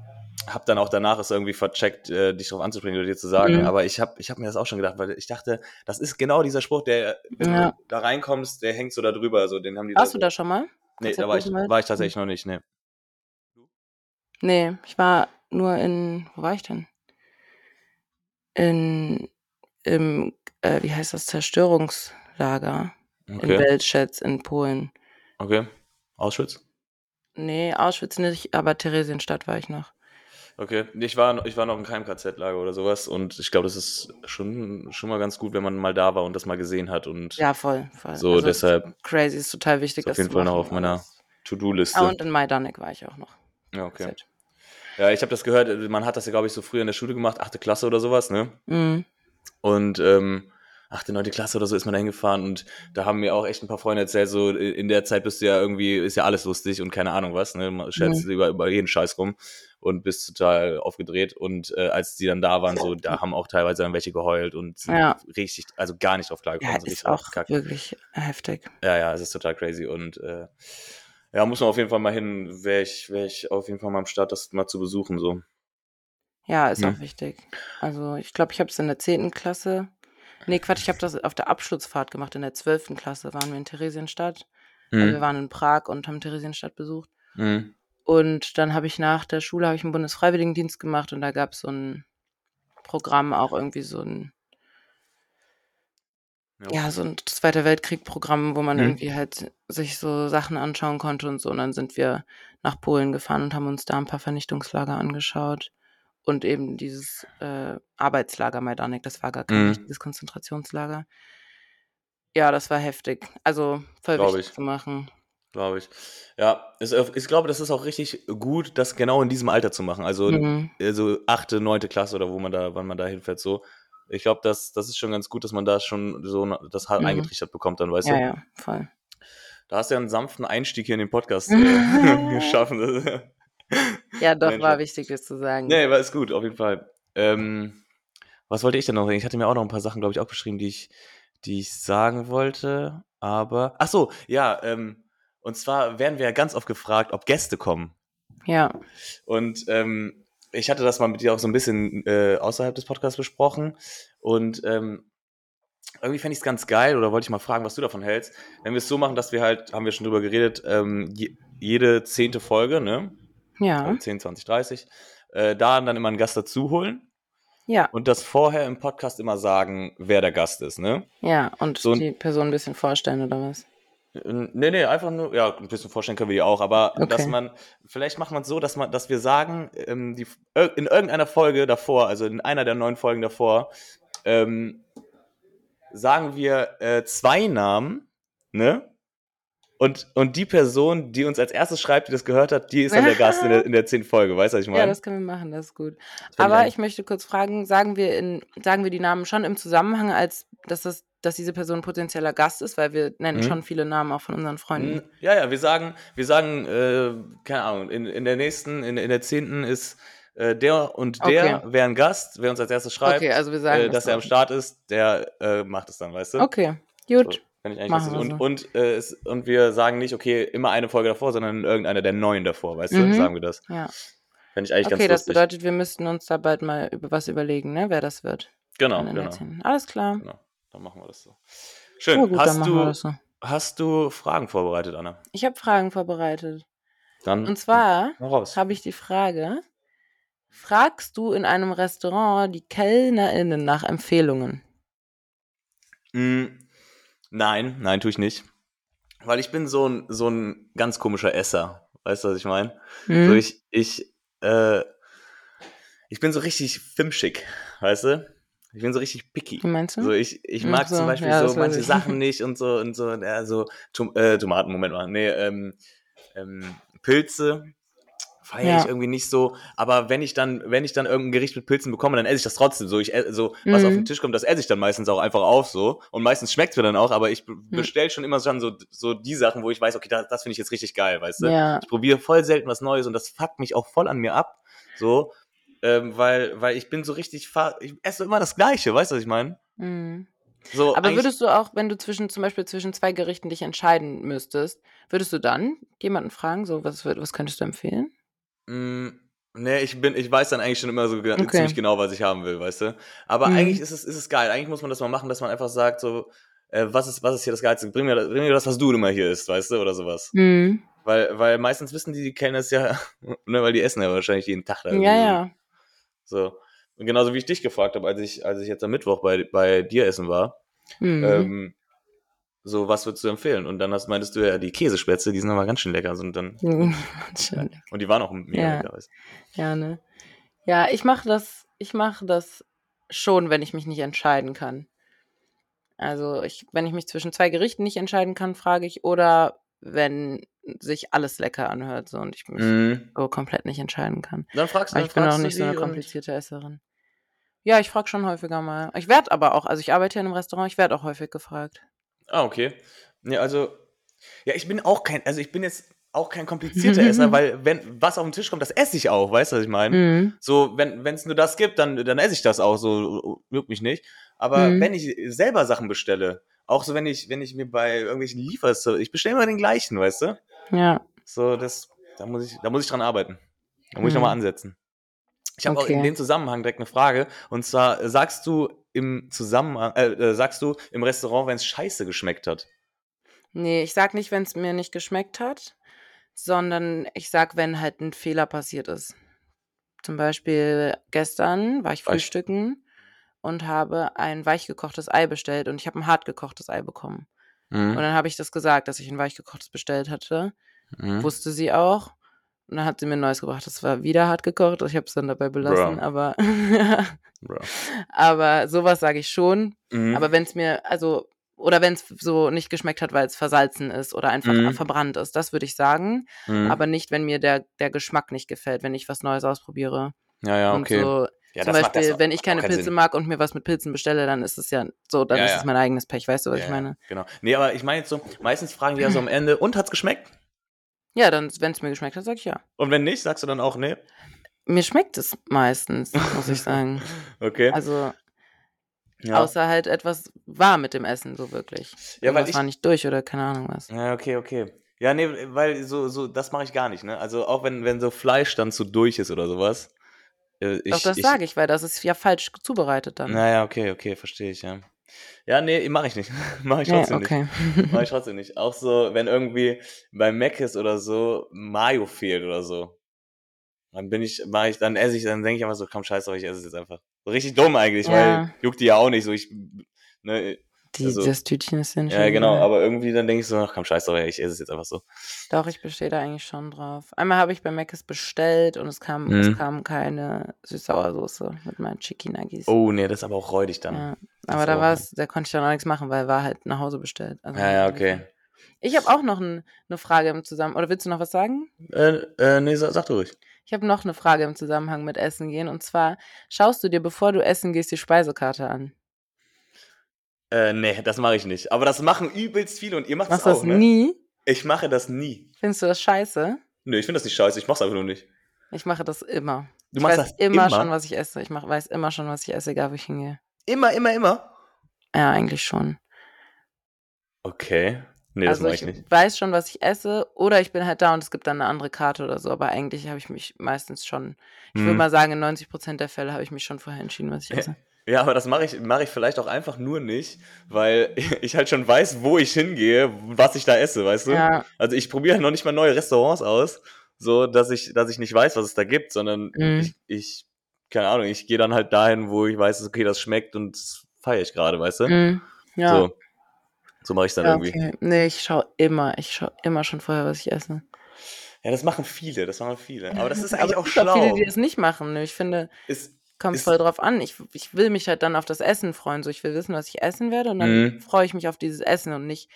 Speaker 1: habe dann auch danach es irgendwie vercheckt, äh, dich darauf anzusprechen oder dir zu sagen.
Speaker 2: Mhm.
Speaker 1: Aber ich habe ich hab mir das auch schon gedacht, weil ich dachte, das ist genau dieser Spruch, der, wenn
Speaker 2: Ja.
Speaker 1: du da reinkommst, der hängt so da drüber. So, den haben die
Speaker 2: Warst
Speaker 1: da,
Speaker 2: du da schon mal?
Speaker 1: Nee, da war ich, war ich tatsächlich noch nicht. Nee.
Speaker 2: Nee, ich war nur in, wo war ich denn? In, im, äh, wie heißt das, Zerstörungslager in
Speaker 1: Okay.
Speaker 2: Belzec in Polen.
Speaker 1: Okay. Auschwitz?
Speaker 2: Nee, Auschwitz nicht, aber Theresienstadt war ich noch.
Speaker 1: Okay. Ich war, ich war noch in keinem KZ-Lager oder sowas und ich glaube, das ist schon, schon mal ganz gut, wenn man mal da war und das mal gesehen hat und
Speaker 2: Ja, voll, voll.
Speaker 1: so
Speaker 2: Also,
Speaker 1: deshalb
Speaker 2: Crazy ist total wichtig.
Speaker 1: ist auf
Speaker 2: das
Speaker 1: jeden Fall noch auf meiner. To-Do-Liste.
Speaker 2: Ah, und in Majdanek war ich auch noch.
Speaker 1: ja, okay.
Speaker 2: Set.
Speaker 1: Ja, ich habe das gehört, man hat das ja, glaube ich, so früher in der Schule gemacht, achte Klasse oder sowas, ne?
Speaker 2: Mhm.
Speaker 1: Und ähm, achte, neunte Klasse oder so ist man da hingefahren und da haben mir auch echt ein paar Freunde erzählt, so in der Zeit bist du ja irgendwie, ist ja alles lustig und keine Ahnung was, ne? Man scherzt über, über jeden Scheiß rum und bist total aufgedreht. Und äh, als die dann da waren, so, da haben auch teilweise dann welche geheult und sind
Speaker 2: Ja.
Speaker 1: richtig, also gar nicht drauf
Speaker 2: Ja,
Speaker 1: klargekommen. sind
Speaker 2: ist
Speaker 1: richtig
Speaker 2: auch
Speaker 1: abgekackt.
Speaker 2: wirklich heftig.
Speaker 1: Ja, ja, es ist total crazy und äh, ja, muss man auf jeden Fall mal hin, wäre ich, wär ich auf jeden Fall mal am Start, das mal zu besuchen, so.
Speaker 2: Ja, ist
Speaker 1: Mhm.
Speaker 2: auch wichtig. Also ich glaube, ich habe es in der 10. Klasse. Nee, Quatsch, ich habe das auf der Abschlussfahrt gemacht. In der 12. Klasse waren wir in Theresienstadt. Also wir
Speaker 1: Mhm.
Speaker 2: waren in Prag und haben Theresienstadt besucht.
Speaker 1: Mhm.
Speaker 2: Und dann habe ich nach der Schule habe ich einen Bundesfreiwilligendienst gemacht und da gab es so ein Programm, auch irgendwie so ein, ja, so ein Zweiter Weltkrieg-Programm, wo man
Speaker 1: Mhm.
Speaker 2: irgendwie halt sich so Sachen anschauen konnte und so. Und dann sind wir nach Polen gefahren und haben uns da ein paar Vernichtungslager angeschaut. Und eben dieses äh, Arbeitslager Majdanek, das war gar kein
Speaker 1: Mhm.
Speaker 2: richtiges Konzentrationslager. Ja, das war heftig. Also voll
Speaker 1: Glaub
Speaker 2: wichtig
Speaker 1: ich.
Speaker 2: zu machen.
Speaker 1: Glaube ich. Ja, es, ich glaube, das ist auch richtig gut, das genau in diesem Alter zu machen. Also,
Speaker 2: Mhm.
Speaker 1: also achte, neunte Klasse oder wo man da, wann man da hinfährt, so. Ich glaube, das, das ist schon ganz gut, dass man da schon so das halt
Speaker 2: Mhm.
Speaker 1: eingetrichtert bekommt, dann, weißt
Speaker 2: Ja,
Speaker 1: du?
Speaker 2: ja, voll.
Speaker 1: Da hast du ja einen sanften Einstieg hier in den Podcast äh, geschaffen.
Speaker 2: Ja, doch,
Speaker 1: Mensch,
Speaker 2: war
Speaker 1: ja.
Speaker 2: wichtig, das zu sagen.
Speaker 1: Nee, war ist gut, auf jeden Fall. Ähm, was wollte ich denn noch sagen? Ich hatte mir auch noch ein paar Sachen, glaube ich, auch beschrieben, die ich, die ich sagen wollte. Aber, ach so, ja, ähm, und zwar werden wir ja ganz oft gefragt, ob Gäste kommen.
Speaker 2: Ja.
Speaker 1: Und ähm, ich hatte das mal mit dir auch so ein bisschen äh, außerhalb des Podcasts besprochen. Und ähm, irgendwie fände ich es ganz geil, oder wollte ich mal fragen, was du davon hältst, wenn wir es so machen, dass wir halt, haben wir schon drüber geredet, ähm, je, jede zehnte Folge, ne?
Speaker 2: Ja.
Speaker 1: Also 10, 20, 30, äh, da dann immer einen Gast dazu holen
Speaker 2: Ja.
Speaker 1: und das vorher im Podcast immer sagen, wer der Gast ist, ne?
Speaker 2: Ja. Und
Speaker 1: So
Speaker 2: die Person ein bisschen vorstellen, oder was?
Speaker 1: Äh, Nee, nee, einfach nur, ja, ein bisschen vorstellen können wir die auch, aber
Speaker 2: Okay.
Speaker 1: dass man, vielleicht macht man es so, dass man, dass wir sagen, ähm, die, ir- in irgendeiner Folge davor, also in einer der neun Folgen davor, ähm, sagen wir äh, zwei Namen, ne? Und, und die Person, die uns als erstes schreibt, die das gehört hat, die ist dann der Gast in der, in der zehnten Folge, weißt du, was ich meine?
Speaker 2: Ja, das können wir machen, das ist gut.
Speaker 1: Das
Speaker 2: Aber ich möchte kurz fragen, sagen wir in, sagen wir die Namen schon im Zusammenhang, als dass das, dass diese Person ein potenzieller Gast ist, weil wir nennen
Speaker 1: Mhm.
Speaker 2: schon viele Namen auch von unseren Freunden.
Speaker 1: Mm, Ja, ja, wir sagen, wir sagen, äh, keine Ahnung, in, in der nächsten, in, in der zehnten ist äh, der und der, wer ein Gast, wer uns als erstes schreibt,
Speaker 2: Okay, also wir sagen
Speaker 1: äh,
Speaker 2: das
Speaker 1: dass er am. Start ist, der äh, macht es dann, weißt du?
Speaker 2: Okay, gut.
Speaker 1: So, Finde ich eigentlich und, und, äh, es, und wir sagen nicht, okay, immer eine Folge davor, sondern in irgendeiner der neun davor, weißt
Speaker 2: Mhm.
Speaker 1: du? Sagen wir das.
Speaker 2: Ja.
Speaker 1: Finde ich eigentlich
Speaker 2: Okay,
Speaker 1: ganz
Speaker 2: das
Speaker 1: lustig.
Speaker 2: bedeutet, wir müssten uns da bald mal über was überlegen, ne, wer das wird.
Speaker 1: genau, genau,
Speaker 2: 10. Alles klar.
Speaker 1: genau. Dann machen wir das so. Schön.
Speaker 2: Ja, gut, dann
Speaker 1: hast, du,
Speaker 2: so.
Speaker 1: hast du Fragen vorbereitet, Anna?
Speaker 2: Ich habe Fragen vorbereitet.
Speaker 1: Dann
Speaker 2: Und zwar habe ich die Frage: Fragst du in einem Restaurant die KellnerInnen nach Empfehlungen?
Speaker 1: Mm, nein, nein, tue ich nicht. Weil ich bin so ein, so ein ganz komischer Esser. Weißt du, was ich meine?
Speaker 2: Hm?
Speaker 1: So ich, ich, äh, ich bin so richtig fimschig, weißt du? Ich bin so richtig picky.
Speaker 2: Wie meinst du?
Speaker 1: So ich, ich
Speaker 2: Hm,
Speaker 1: mag
Speaker 2: so,
Speaker 1: zum Beispiel
Speaker 2: ja,
Speaker 1: so manche
Speaker 2: ich.
Speaker 1: Sachen nicht und so und so, ja, so Tom, äh, Tomaten, Moment mal, nee, ähm, ähm, Pilze feiere
Speaker 2: Ja.
Speaker 1: ich irgendwie nicht so, aber wenn ich dann, wenn ich dann irgendein Gericht mit Pilzen bekomme, dann esse ich das trotzdem so. Ich esse, so, was auf
Speaker 2: Mhm.
Speaker 1: den Tisch kommt, das esse ich dann meistens auch einfach auf so und meistens schmeckt es mir dann auch, aber ich
Speaker 2: Hm.
Speaker 1: bestelle schon immer schon so, so die Sachen, wo ich weiß, okay, das, das finde ich jetzt richtig geil, weißt du?
Speaker 2: Ja.
Speaker 1: Ich probiere voll selten was Neues und das fuckt mich auch voll an mir ab, so. Ähm, weil, weil ich bin so richtig, fahr ich esse immer das Gleiche, weißt du, was ich meine?
Speaker 2: Mhm.
Speaker 1: So,
Speaker 2: Aber würdest du auch, wenn du zwischen, zum Beispiel zwischen zwei Gerichten dich entscheiden müsstest, würdest du dann jemanden fragen, so, was, was könntest du empfehlen?
Speaker 1: Mm, nee, ich bin, ich weiß dann eigentlich schon immer so
Speaker 2: Okay.
Speaker 1: ziemlich genau, was ich haben will, weißt du? Aber
Speaker 2: Mhm.
Speaker 1: eigentlich ist es, ist es geil. Eigentlich muss man das mal machen, dass man einfach sagt, so, äh, was ist, was ist hier das Geilste? Bring mir, das- bring mir das, was du immer hier isst, weißt du, oder sowas.
Speaker 2: Mhm.
Speaker 1: Weil, weil meistens wissen die, die kennen es ja, ne, weil die essen ja wahrscheinlich jeden Tag da.
Speaker 2: Ja, ja.
Speaker 1: So. Und genauso wie ich dich gefragt habe, als ich, als ich jetzt am Mittwoch bei, bei dir essen war,
Speaker 2: Mhm.
Speaker 1: ähm, so, was würdest du empfehlen? Und dann hast, meintest du ja, die Käsespätzle, die sind aber ganz schön lecker. So, und, dann.
Speaker 2: Schön.
Speaker 1: und die waren auch mega
Speaker 2: Ja.
Speaker 1: lecker.
Speaker 2: Ja, ne? Ja, ich mache das, ich mache das schon, wenn ich mich nicht entscheiden kann. Also ich, wenn ich mich zwischen zwei Gerichten nicht entscheiden kann, frage ich, oder wenn sich alles lecker anhört so und ich mich
Speaker 1: Mhm.
Speaker 2: so komplett nicht entscheiden kann.
Speaker 1: Dann fragst du,
Speaker 2: Aber ich bin auch nicht so eine komplizierte Esserin. Ja, ich frage schon häufiger mal. Ich werde aber auch, also ich arbeite ja in einem Restaurant, ich werde auch häufig gefragt.
Speaker 1: Ah, okay. Ja, also, ja, ich bin auch kein, also ich bin jetzt auch kein komplizierter Esser, weil wenn was auf den Tisch kommt, das esse ich auch, weißt du, was ich meine?
Speaker 2: Mhm.
Speaker 1: So, wenn es nur das gibt, dann, dann esse ich das auch, so juckt mich nicht. Aber
Speaker 2: Mhm.
Speaker 1: wenn ich selber Sachen bestelle, auch so, wenn ich, wenn ich mir bei irgendwelchen Liefers, ich bestelle immer den gleichen, weißt du?
Speaker 2: Ja.
Speaker 1: So, das, da muss ich, da muss ich dran arbeiten. Da muss ich nochmal ansetzen. Ich habe auch in
Speaker 2: Okay.
Speaker 1: dem Zusammenhang direkt eine Frage. Und zwar, äh, sagst du im Zusammenhang, äh, äh, sagst du im Restaurant, wenn es scheiße geschmeckt hat?
Speaker 2: Nee, ich sag nicht, wenn es mir nicht geschmeckt hat, sondern ich sag, wenn halt ein Fehler passiert ist. Zum Beispiel gestern war ich
Speaker 1: Weich-
Speaker 2: frühstücken und habe ein weichgekochtes Ei bestellt und ich habe ein hartgekochtes Ei bekommen. Und
Speaker 1: Mhm.
Speaker 2: dann habe ich das gesagt, dass ich ein weichgekochtes bestellt hatte.
Speaker 1: Mhm.
Speaker 2: Wusste sie auch. Und dann hat sie mir ein neues gebracht. Das war wieder hart gekocht. Ich habe es dann dabei belassen,
Speaker 1: Bruh.
Speaker 2: aber
Speaker 1: Bro.
Speaker 2: aber sowas sage ich schon.
Speaker 1: Mhm.
Speaker 2: Aber wenn es mir, also, oder wenn es so nicht geschmeckt hat, weil es versalzen ist oder einfach
Speaker 1: Mhm.
Speaker 2: verbrannt ist, das würde ich sagen.
Speaker 1: Mhm.
Speaker 2: Aber nicht, wenn mir der, der Geschmack nicht gefällt, wenn ich was Neues ausprobiere.
Speaker 1: ja, ja,
Speaker 2: Und
Speaker 1: okay.
Speaker 2: so,
Speaker 1: ja,
Speaker 2: zum Beispiel,
Speaker 1: macht
Speaker 2: wenn ich keine Pilze
Speaker 1: Sinn.
Speaker 2: mag und mir was mit Pilzen bestelle, dann ist es ja so, dann
Speaker 1: Ja,
Speaker 2: ist es mein eigenes Pech, weißt du, was ich meine?
Speaker 1: Genau. Nee, aber ich meine jetzt so, meistens fragen die ja so am Ende, und hat's geschmeckt?
Speaker 2: Ja, dann, wenn es mir geschmeckt hat, sag ich ja.
Speaker 1: Und wenn nicht, sagst du dann auch, nee?
Speaker 2: Mir schmeckt es meistens, muss ich sagen.
Speaker 1: Okay.
Speaker 2: Also,
Speaker 1: ja.
Speaker 2: außer halt etwas war mit dem Essen, so wirklich.
Speaker 1: ja, weil ich,
Speaker 2: war nicht durch oder keine Ahnung was.
Speaker 1: Ja, okay, okay. Ja, nee, weil so, so, das mache ich gar nicht, ne? Also auch wenn, wenn so Fleisch dann zu durch ist oder sowas. Äh, Ich,
Speaker 2: Doch, das sage ich, weil das ist ja falsch zubereitet dann.
Speaker 1: Naja, okay, okay, verstehe ich, ja. Ja, nee, mache ich nicht. mache ich
Speaker 2: Ja,
Speaker 1: trotzdem
Speaker 2: okay.
Speaker 1: nicht. Mache ich trotzdem nicht. Auch so, wenn irgendwie bei Mac ist oder so, Mayo fehlt oder so. Dann bin ich, mache ich, dann esse ich, dann denke ich einfach so, komm, scheiß drauf, ich esse es jetzt einfach. So richtig dumm eigentlich,
Speaker 2: Ja.
Speaker 1: weil juckt die ja auch nicht so. Ich, ne,
Speaker 2: Die,
Speaker 1: also-
Speaker 2: das Tütchen ist ja nicht
Speaker 1: ja, genau, aber irgendwie dann denke ich so, ach, komm, scheiß drauf, ich esse es jetzt einfach so.
Speaker 2: Doch, ich bestehe da eigentlich schon drauf. Einmal habe ich bei Mc's bestellt und es kam,
Speaker 1: Mhm.
Speaker 2: es kam keine Süß-Sauersoße mit meinen Chicken Nuggets.
Speaker 1: Oh, nee, das ist aber auch räudig dann.
Speaker 2: Ja. Aber da war es, da konnte ich dann auch nichts machen, weil war halt nach Hause bestellt. Also
Speaker 1: Ja, ja, okay.
Speaker 2: Ich habe auch noch ein, eine Frage im Zusammenhang. Oder willst du noch was sagen?
Speaker 1: Äh, äh, nee, sag, sag du ruhig.
Speaker 2: Ich habe noch eine Frage im Zusammenhang mit Essen gehen. Und zwar, schaust du dir, bevor du essen gehst, die Speisekarte an?
Speaker 1: Äh, nee, das mache ich nicht. Aber das machen übelst viele und ihr macht
Speaker 2: Machst
Speaker 1: das
Speaker 2: du
Speaker 1: auch,
Speaker 2: das
Speaker 1: ne?
Speaker 2: nie?
Speaker 1: Ich mache das nie.
Speaker 2: Findest du das scheiße?
Speaker 1: Nö, ich finde das nicht scheiße, ich mach's einfach nur nicht.
Speaker 2: Ich mache das immer.
Speaker 1: Du
Speaker 2: ich
Speaker 1: machst
Speaker 2: weiß
Speaker 1: das
Speaker 2: immer,
Speaker 1: immer?
Speaker 2: schon, was ich esse. Ich mach, weiß immer schon, was ich esse, egal wo ich hingehe.
Speaker 1: Immer, immer, immer?
Speaker 2: Ja, eigentlich schon.
Speaker 1: Okay. Nee, das
Speaker 2: also
Speaker 1: mache
Speaker 2: ich
Speaker 1: ich nicht.
Speaker 2: weiß schon, was ich esse, oder ich bin halt da und es gibt dann eine andere Karte oder so, aber eigentlich habe ich mich meistens schon, ich würde
Speaker 1: Hm.
Speaker 2: mal sagen, in 90% der Fälle habe ich mich schon vorher entschieden, was ich esse.
Speaker 1: Ja, aber das mache ich, mache ich vielleicht auch einfach nur nicht, weil ich halt schon weiß, wo ich hingehe, was ich da esse, weißt du?
Speaker 2: Ja,
Speaker 1: Also ich probiere halt noch nicht mal neue Restaurants aus, so dass ich, dass ich nicht weiß, was es da gibt, sondern
Speaker 2: Mhm.
Speaker 1: ich, ich, keine Ahnung, ich gehe dann halt dahin, wo ich weiß, okay, das schmeckt und feiere ich gerade, weißt du?
Speaker 2: mm, ja.
Speaker 1: So, so mache ich dann
Speaker 2: ja
Speaker 1: irgendwie.
Speaker 2: okay. Nee, ich schaue immer, ich schaue immer schon vorher, was ich esse.
Speaker 1: Ja, das machen viele, das machen viele. Aber das ist eigentlich auch
Speaker 2: es gibt
Speaker 1: schlau.
Speaker 2: viele, die das nicht machen. Ich finde,
Speaker 1: ist,
Speaker 2: kommt
Speaker 1: Ist-
Speaker 2: voll drauf an. Ich, ich will mich halt dann auf das Essen freuen. So, ich will wissen, was ich essen werde und dann
Speaker 1: Mhm.
Speaker 2: freue ich mich auf dieses Essen und nicht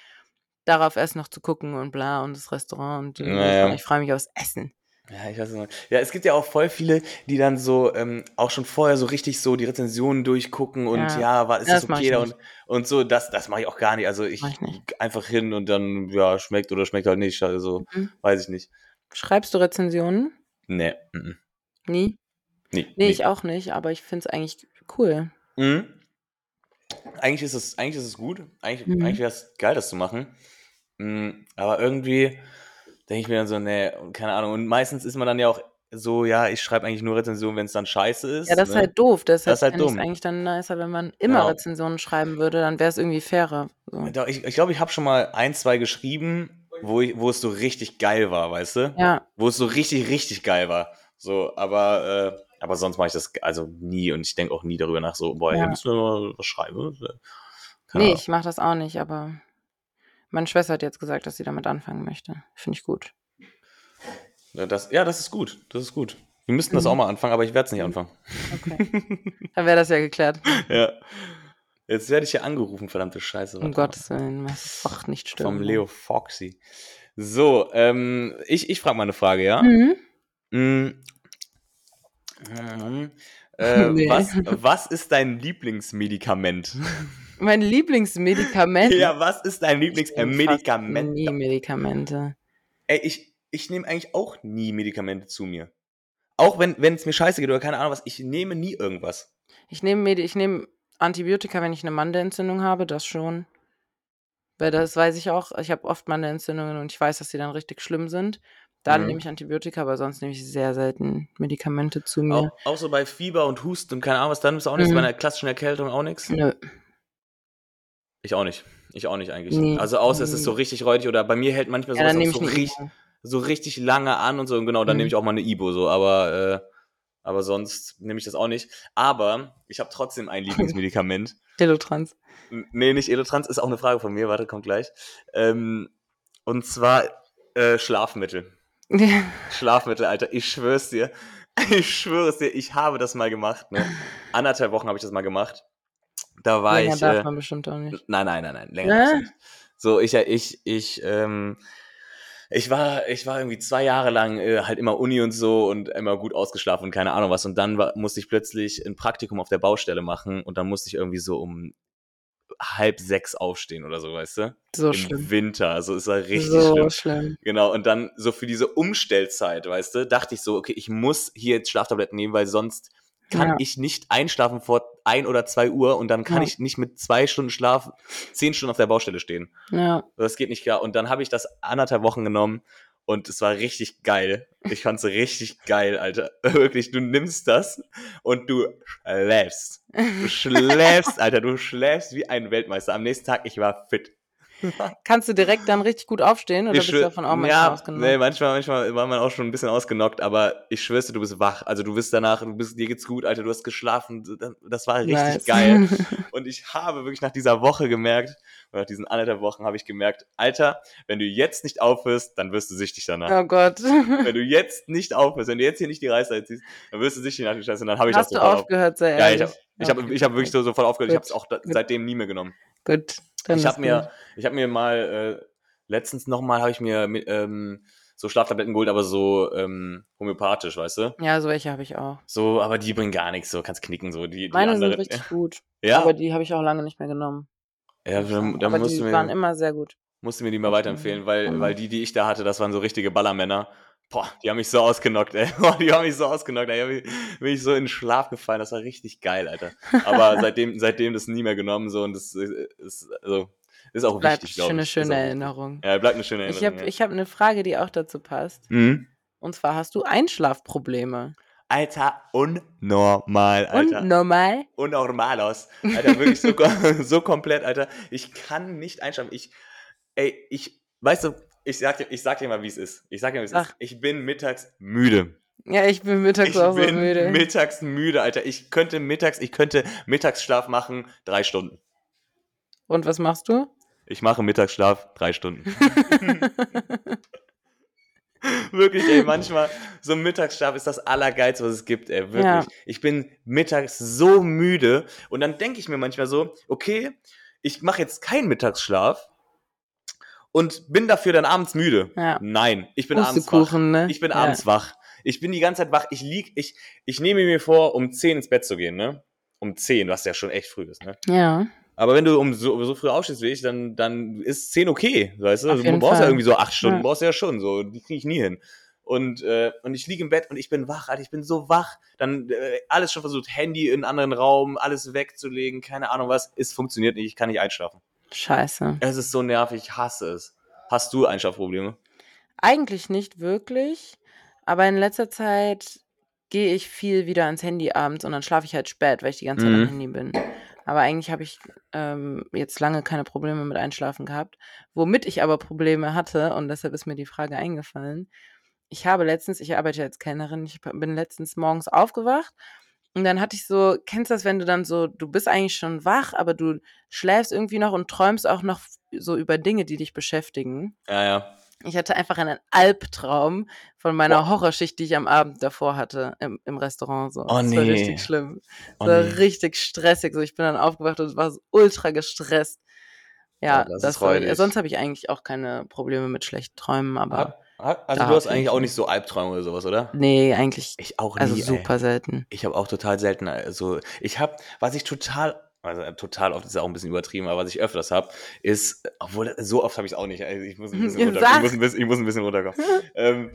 Speaker 2: darauf erst noch zu gucken und bla und das Restaurant und
Speaker 1: Naja.
Speaker 2: ich freue mich aufs Essen.
Speaker 1: ja, ich weiß nicht. Ja, es gibt ja auch voll viele, die dann so ähm, auch schon vorher so richtig so die Rezensionen durchgucken und
Speaker 2: Ja.
Speaker 1: ja, war, ist das
Speaker 2: das
Speaker 1: okay da und, und so, das, das mache ich auch gar nicht. Also ich
Speaker 2: nicht.
Speaker 1: einfach hin und dann, ja, schmeckt oder schmeckt halt nicht. Also,
Speaker 2: Mhm.
Speaker 1: weiß ich nicht.
Speaker 2: Schreibst du Rezensionen?
Speaker 1: Nee. mhm.
Speaker 2: Nie?
Speaker 1: Nee,
Speaker 2: Nee, ich auch nicht, aber ich finde es eigentlich cool.
Speaker 1: Mhm. Eigentlich ist es, eigentlich ist es gut. Eigentlich,
Speaker 2: Mhm.
Speaker 1: eigentlich wäre es geil, das zu machen. Mhm, aber irgendwie denke ich mir dann so, nee, keine Ahnung. Und meistens ist man dann ja auch so, ja, ich schreibe eigentlich nur Rezensionen, wenn es dann scheiße ist.
Speaker 2: Ja, das ist
Speaker 1: ne?
Speaker 2: halt doof. Deshalb
Speaker 1: Das ist halt dumm.
Speaker 2: eigentlich dann nicer, wenn man immer
Speaker 1: Genau.
Speaker 2: Rezensionen schreiben würde, dann wäre es irgendwie fairer. So.
Speaker 1: Ich, ich glaube, ich habe schon mal ein, zwei geschrieben, wo, ich, wo es so richtig geil war, weißt du?
Speaker 2: Ja,
Speaker 1: Wo es so richtig, richtig geil war. So, aber, äh, aber sonst mache ich das also nie und ich denke auch nie darüber nach, so, boah,
Speaker 2: Ja.
Speaker 1: hier müssen wir mal was schreiben. Keine
Speaker 2: nee,
Speaker 1: Ahnung.
Speaker 2: ich mache das auch nicht, aber meine Schwester hat jetzt gesagt, dass sie damit anfangen möchte. Finde ich gut.
Speaker 1: Ja, das, ja, das ist gut. Das ist gut. Wir müssten das
Speaker 2: Mhm.
Speaker 1: auch mal anfangen, aber ich werde es nicht anfangen.
Speaker 2: Okay. dann wäre das ja geklärt.
Speaker 1: Ja. Jetzt werde ich hier angerufen, verdammte Scheiße.
Speaker 2: Um. Gottes Willen, was doch nicht stimmt.
Speaker 1: Vom Leo Foxy. So, ähm, ich, ich frage mal eine Frage, ja?
Speaker 2: Mhm.
Speaker 1: Mhm. Äh,
Speaker 2: Nee.
Speaker 1: was, was ist dein Lieblingsmedikament?
Speaker 2: Mein Lieblingsmedikament.
Speaker 1: ja, was ist dein Lieblingsmedikament?
Speaker 2: Nie Medikamente.
Speaker 1: Ey, ich, ich nehme eigentlich auch nie Medikamente zu mir. Auch wenn es mir scheiße geht oder keine Ahnung was, ich nehme nie irgendwas.
Speaker 2: Ich nehme Medi ich nehme Antibiotika, wenn ich eine Mandelentzündung habe, das schon. Weil das weiß ich auch. Ich habe oft Mandelentzündungen und ich weiß, dass sie dann richtig schlimm sind. Dann
Speaker 1: Mhm.
Speaker 2: nehme ich Antibiotika, aber sonst nehme ich sehr selten Medikamente zu mir.
Speaker 1: Auch, so bei Fieber und Husten und keine Ahnung was, dann ist auch nichts.
Speaker 2: Mhm.
Speaker 1: Bei einer klassischen Erkältung auch nichts.
Speaker 2: Nö.
Speaker 1: Ich auch nicht. Ich auch nicht eigentlich.
Speaker 2: Nee.
Speaker 1: Also außer es ist so richtig räudig oder bei mir hält manchmal
Speaker 2: Ja,
Speaker 1: sowas so, richtig, so richtig lange an und so. Und genau, dann
Speaker 2: Mhm.
Speaker 1: nehme ich auch mal eine Ibo so. Aber, äh, aber sonst nehme ich das auch nicht. Aber ich habe trotzdem ein Lieblingsmedikament.
Speaker 2: Delotrans.
Speaker 1: N- nee, nicht Elotrans, ist auch eine Frage von mir. Warte, kommt gleich. Ähm, und zwar äh, Schlafmittel. Schlafmittel, Alter. Ich schwör's dir. Ich schwöre es dir, ich habe das mal gemacht. Ne? Anderthalb Wochen habe ich das mal gemacht. Da war
Speaker 2: Länger
Speaker 1: ich.
Speaker 2: darf
Speaker 1: Äh,
Speaker 2: man bestimmt auch nicht.
Speaker 1: Nein, nein, nein, nein, länger
Speaker 2: Äh?
Speaker 1: nicht. So, ich, ich, ich, ähm, ich war, ich war irgendwie zwei Jahre lang äh, halt immer Uni und so und immer gut ausgeschlafen und keine Ahnung was. Und dann war, musste ich plötzlich ein Praktikum auf der Baustelle machen und dann musste ich irgendwie so um halb sechs aufstehen oder so, weißt du?
Speaker 2: So
Speaker 1: Im
Speaker 2: schlimm.
Speaker 1: Winter, also ist ja richtig
Speaker 2: so
Speaker 1: schlimm.
Speaker 2: schlimm.
Speaker 1: Genau, und dann so für diese Umstellzeit, weißt du, dachte ich so, okay, ich muss hier jetzt Schlaftabletten nehmen, weil sonst kann
Speaker 2: Ja.
Speaker 1: ich nicht einschlafen vor ein oder zwei Uhr und dann kann
Speaker 2: Ja.
Speaker 1: ich nicht mit zwei Stunden Schlaf zehn Stunden auf der Baustelle stehen.
Speaker 2: Ja.
Speaker 1: Das geht nicht klar. Und dann habe ich das anderthalb Wochen genommen und es war richtig geil. Ich fand es richtig geil, Alter. Wirklich, du nimmst das und du schläfst. Du schläfst, Alter, du schläfst wie ein Weltmeister. Am nächsten Tag, ich war fit.
Speaker 2: Kannst du direkt dann richtig gut aufstehen oder
Speaker 1: Ich
Speaker 2: bist du davon auch mal
Speaker 1: ja,
Speaker 2: ausgenommen?
Speaker 1: nee, manchmal, manchmal war man auch schon ein bisschen ausgenockt, aber ich schwör's dir, du bist wach. Also du bist danach, du bist, dir geht's gut, Alter, du hast geschlafen. Das war richtig
Speaker 2: Nice.
Speaker 1: geil. Und ich habe wirklich nach dieser Woche gemerkt, oder nach diesen anderthalb Wochen habe ich gemerkt, Alter, wenn du jetzt nicht aufhörst, dann wirst du süchtig danach.
Speaker 2: oh Gott.
Speaker 1: Wenn du jetzt nicht aufhörst, wenn du jetzt hier nicht die Reißleine ziehst, dann wirst du süchtig nach dem Scheiß. Und dann habe ich
Speaker 2: Hast
Speaker 1: das
Speaker 2: du
Speaker 1: auf.
Speaker 2: aufgehört, sehr
Speaker 1: Ja,
Speaker 2: ehrlich?
Speaker 1: Ich habe ich hab, ich wirklich so sofort aufgehört. Ich
Speaker 2: Gut.
Speaker 1: habe es auch da, seitdem nie mehr genommen.
Speaker 2: Gut. Dann
Speaker 1: Ich habe mir, ich habe mir mal äh, letztens nochmal habe ich mir mit, ähm, so Schlaftabletten geholt, aber so ähm, homöopathisch, weißt du?
Speaker 2: Ja, so welche habe ich auch.
Speaker 1: So, aber die bringen gar nichts, so kannst knicken so. Die, die
Speaker 2: Meine sind
Speaker 1: anderen-
Speaker 2: richtig gut.
Speaker 1: Ja,
Speaker 2: Aber die habe ich auch lange nicht mehr genommen.
Speaker 1: ja dann, dann
Speaker 2: aber
Speaker 1: musst,
Speaker 2: die
Speaker 1: du
Speaker 2: waren
Speaker 1: mir,
Speaker 2: immer sehr gut.
Speaker 1: musst du mir die mal weiterempfehlen, weil,
Speaker 2: Mhm.
Speaker 1: weil die, die ich da hatte, das waren so richtige Ballermänner. Boah, die haben mich so ausgenockt, ey. Boah, die haben mich so ausgenockt, ey. Ich mich- bin ich so in den Schlaf gefallen. Das war richtig geil, Alter. Aber seitdem, seitdem das nie mehr genommen, so, und das ist, also, ist auch
Speaker 2: Bleibt
Speaker 1: wichtig, glaube
Speaker 2: schöne,
Speaker 1: ich.
Speaker 2: schöne
Speaker 1: ist auch,
Speaker 2: Erinnerung.
Speaker 1: Ja, bleibt eine schöne
Speaker 2: Ich
Speaker 1: Erinnerung.
Speaker 2: habe
Speaker 1: ja.
Speaker 2: ich hab eine Frage, die auch dazu passt.
Speaker 1: Mhm.
Speaker 2: Und zwar hast du Einschlafprobleme.
Speaker 1: Alter, unnormal, Alter.
Speaker 2: Und normal?
Speaker 1: Unnormalos. Alter, wirklich so, so komplett, Alter. Ich kann nicht einschlafen. Ich, ey, ich, weißt du, ich sag dir, ich sag dir mal, wie es ist. Ich sag dir wie es ist. Ich bin mittags müde.
Speaker 2: Ja, ich bin mittags
Speaker 1: Ich
Speaker 2: auch so
Speaker 1: bin
Speaker 2: müde.
Speaker 1: mittags müde, Alter. Ich könnte mittags, ich könnte Mittagsschlaf machen, drei Stunden.
Speaker 2: Und was machst du?
Speaker 1: Ich mache Mittagsschlaf, drei Stunden. Wirklich, ey, manchmal, so ein Mittagsschlaf ist das Allergeilste, was es gibt, ey, wirklich.
Speaker 2: Ja.
Speaker 1: Ich bin mittags so müde und dann denke ich mir manchmal so, okay, ich mache jetzt keinen Mittagsschlaf und bin dafür dann abends müde.
Speaker 2: Ja.
Speaker 1: Nein, ich bin abends wach.
Speaker 2: Ne?
Speaker 1: Ich bin
Speaker 2: ja.
Speaker 1: abends wach. Ich bin die ganze Zeit wach. Ich lieg, ich, ich nehme mir vor, um 10 ins Bett zu gehen, ne? Um 10, was ja schon echt früh ist, ne?
Speaker 2: Ja.
Speaker 1: Aber wenn du um so, so früh aufstehst wie ich, dann, dann ist 10 okay, weißt du?
Speaker 2: Auf
Speaker 1: Also, du brauchst ja
Speaker 2: Fall.
Speaker 1: irgendwie so acht Stunden,
Speaker 2: Ja.
Speaker 1: brauchst du ja schon, so, die kriege ich nie hin. und, äh, und ich liege im Bett und ich bin wach, Alter, ich bin so wach. Dann äh, alles schon versucht, Handy in einen anderen Raum, alles wegzulegen, keine Ahnung was. Es funktioniert nicht, ich kann nicht einschlafen.
Speaker 2: Scheiße.
Speaker 1: Es ist so nervig, ich hasse es. Hast du Einschlafprobleme?
Speaker 2: Eigentlich nicht wirklich, aber in letzter Zeit gehe ich viel wieder ans Handy abends und dann schlafe ich halt spät, weil ich die ganze Zeit am
Speaker 1: Mhm.
Speaker 2: Handy bin. Aber eigentlich habe ich ähm, jetzt lange keine Probleme mit Einschlafen gehabt. Womit ich aber Probleme hatte, und deshalb ist mir die Frage eingefallen. Ich habe letztens, ich arbeite als Kellnerin, ich bin letztens morgens aufgewacht und dann hatte ich so, kennst du das, wenn du dann so, du bist eigentlich schon wach, aber du schläfst irgendwie noch und träumst auch noch so über Dinge, die dich beschäftigen.
Speaker 1: Ja, ja.
Speaker 2: Ich hatte einfach einen Albtraum von meiner Horrorschicht, die ich am Abend davor hatte im, im Restaurant. So.
Speaker 1: Oh,
Speaker 2: das war
Speaker 1: nee.
Speaker 2: richtig schlimm.
Speaker 1: Oh,
Speaker 2: Das war
Speaker 1: nee.
Speaker 2: richtig stressig. So, ich bin dann aufgewacht und war so ultra gestresst. Ja,
Speaker 1: Oh, das
Speaker 2: das, war, sonst habe ich eigentlich auch keine Probleme mit schlechten Träumen, aber
Speaker 1: ha- Also
Speaker 2: Da
Speaker 1: du hast eigentlich auch nicht so Albträume oder sowas, oder?
Speaker 2: nee, eigentlich,
Speaker 1: Ich auch
Speaker 2: also
Speaker 1: nie, ey.
Speaker 2: super selten.
Speaker 1: Ich habe auch total selten, also ich habe, was ich total, also total oft ist auch ein bisschen übertrieben, aber was ich öfters habe, ist, obwohl so oft habe ich es auch nicht, also ich muss ein bisschen, runter, ich muss ein bisschen, ich muss ein bisschen runterkommen. ähm,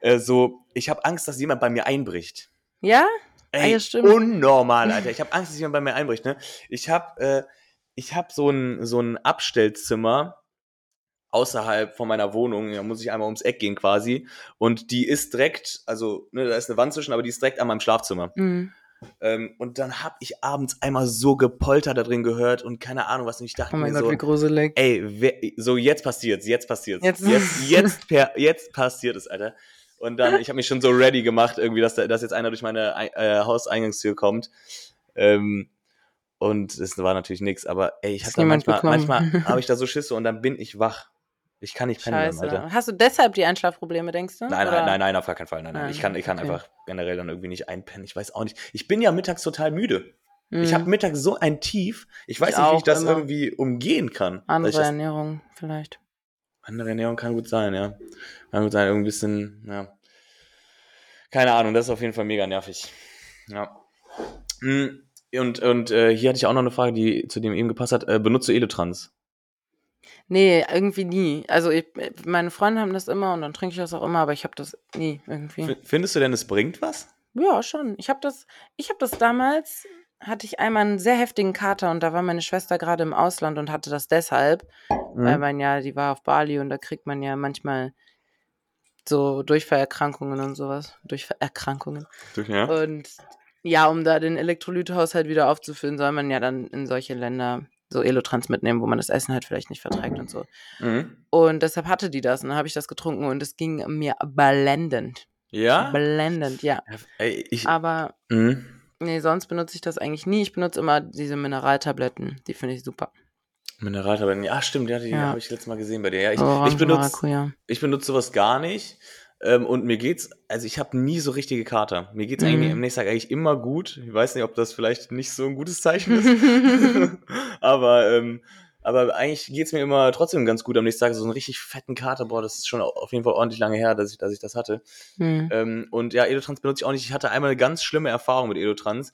Speaker 1: äh, so, ich habe Angst, dass jemand bei mir einbricht.
Speaker 2: Ja? Ah,
Speaker 1: Ey,
Speaker 2: ja, stimmt.
Speaker 1: unnormal, Alter. Ich habe Angst, dass jemand bei mir einbricht, ne? Ich habe äh, ich habe so ein so ein Abstellzimmer außerhalb von meiner Wohnung, da muss ich einmal ums Eck gehen quasi und die ist direkt, also ne, da ist eine Wand zwischen, aber die ist direkt an meinem Schlafzimmer.
Speaker 2: Mhm.
Speaker 1: Ähm, und dann habe ich abends einmal so gepolter da drin gehört und keine Ahnung was und ich dachte
Speaker 2: Oh mein
Speaker 1: mir
Speaker 2: Gott,
Speaker 1: so,
Speaker 2: wie gruselig.
Speaker 1: ey, wer, so jetzt passiert's, jetzt passiert's.
Speaker 2: Jetzt-
Speaker 1: Jetzt, jetzt, per, jetzt passiert es, Alter. Und dann, ich habe mich schon so ready gemacht, irgendwie, dass, da, dass jetzt einer durch meine Ei- äh, Hauseingangstür kommt. Ähm, und es war natürlich nichts, aber ey, ich
Speaker 2: Ist
Speaker 1: habe da
Speaker 2: niemand
Speaker 1: manchmal, manchmal habe ich da so Schisse und dann bin ich wach. Ich kann nicht pennen, dann,
Speaker 2: Scheiße.
Speaker 1: Alter.
Speaker 2: Hast du deshalb die Einschlafprobleme, denkst du?
Speaker 1: Nein, nein, nein, nein, auf gar keinen Fall. Nein, nein.
Speaker 2: Nein,
Speaker 1: Ich kann, ich kann
Speaker 2: okay.
Speaker 1: einfach generell dann irgendwie nicht einpennen. Ich weiß auch nicht. Ich bin ja mittags total müde. Ich
Speaker 2: Mhm.
Speaker 1: habe mittags so ein Tief. Ich weiß
Speaker 2: Ich
Speaker 1: nicht, wie ich das
Speaker 2: immer.
Speaker 1: irgendwie umgehen kann. ich
Speaker 2: Andere
Speaker 1: das,
Speaker 2: Ernährung vielleicht.
Speaker 1: andere Ernährung kann gut sein, ja. Kann gut sein, irgendwie ein bisschen, ja. Keine Ahnung, das ist auf jeden Fall mega nervig. Ja. Mm, Und, und äh, hier hatte ich auch noch eine Frage, die zu dem eben gepasst hat. Äh, benutzt du Elotrans?
Speaker 2: Nee, irgendwie nie. Also ich, meine Freunde haben das immer und dann trinke ich das auch immer, aber ich habe das nie irgendwie.
Speaker 1: F- Findest du denn, es bringt was?
Speaker 2: Ja, schon. Ich habe das, ich habe das damals, hatte ich einmal einen sehr heftigen Kater und da war meine Schwester gerade im Ausland und hatte das deshalb, weil
Speaker 1: Mhm.
Speaker 2: man ja, die war auf Bali und da kriegt man ja manchmal so Durchfallerkrankungen und sowas. Durchfallerkrankungen.
Speaker 1: Ja.
Speaker 2: Und ja, um da den Elektrolythaushalt wieder aufzufüllen, soll man ja dann in solche Länder so Elotrans mitnehmen, wo man das Essen halt vielleicht nicht verträgt und so.
Speaker 1: Mhm.
Speaker 2: Und deshalb hatte die das und dann habe ich das getrunken und es ging mir blendend.
Speaker 1: Ja?
Speaker 2: Blendend, ja.
Speaker 1: Ey, ich,
Speaker 2: Aber
Speaker 1: Mhm.
Speaker 2: nee, sonst benutze ich das eigentlich nie. Ich benutze immer diese Mineraltabletten. Die finde ich super.
Speaker 1: Mineraltabletten. Ja, stimmt, ja, die
Speaker 2: Ja.
Speaker 1: habe ich letztes Mal gesehen bei dir. Ja, ich, ich benutze
Speaker 2: Maracuja.
Speaker 1: ich benutze sowas gar nicht. Ähm, und mir geht's, also ich habe nie so richtige Kater. Mir geht's eigentlich
Speaker 2: Mhm.
Speaker 1: am nächsten Tag eigentlich immer gut. Ich weiß nicht, ob das vielleicht nicht so ein gutes Zeichen ist. aber, ähm, aber eigentlich geht's mir immer trotzdem ganz gut am nächsten Tag. So einen richtig fetten Kater, boah, das ist schon auf jeden Fall ordentlich lange her, dass ich, dass ich das hatte.
Speaker 2: Hm.
Speaker 1: Ähm, und ja, Edotrans benutze ich auch nicht. Ich hatte einmal eine ganz schlimme Erfahrung mit Edotrans.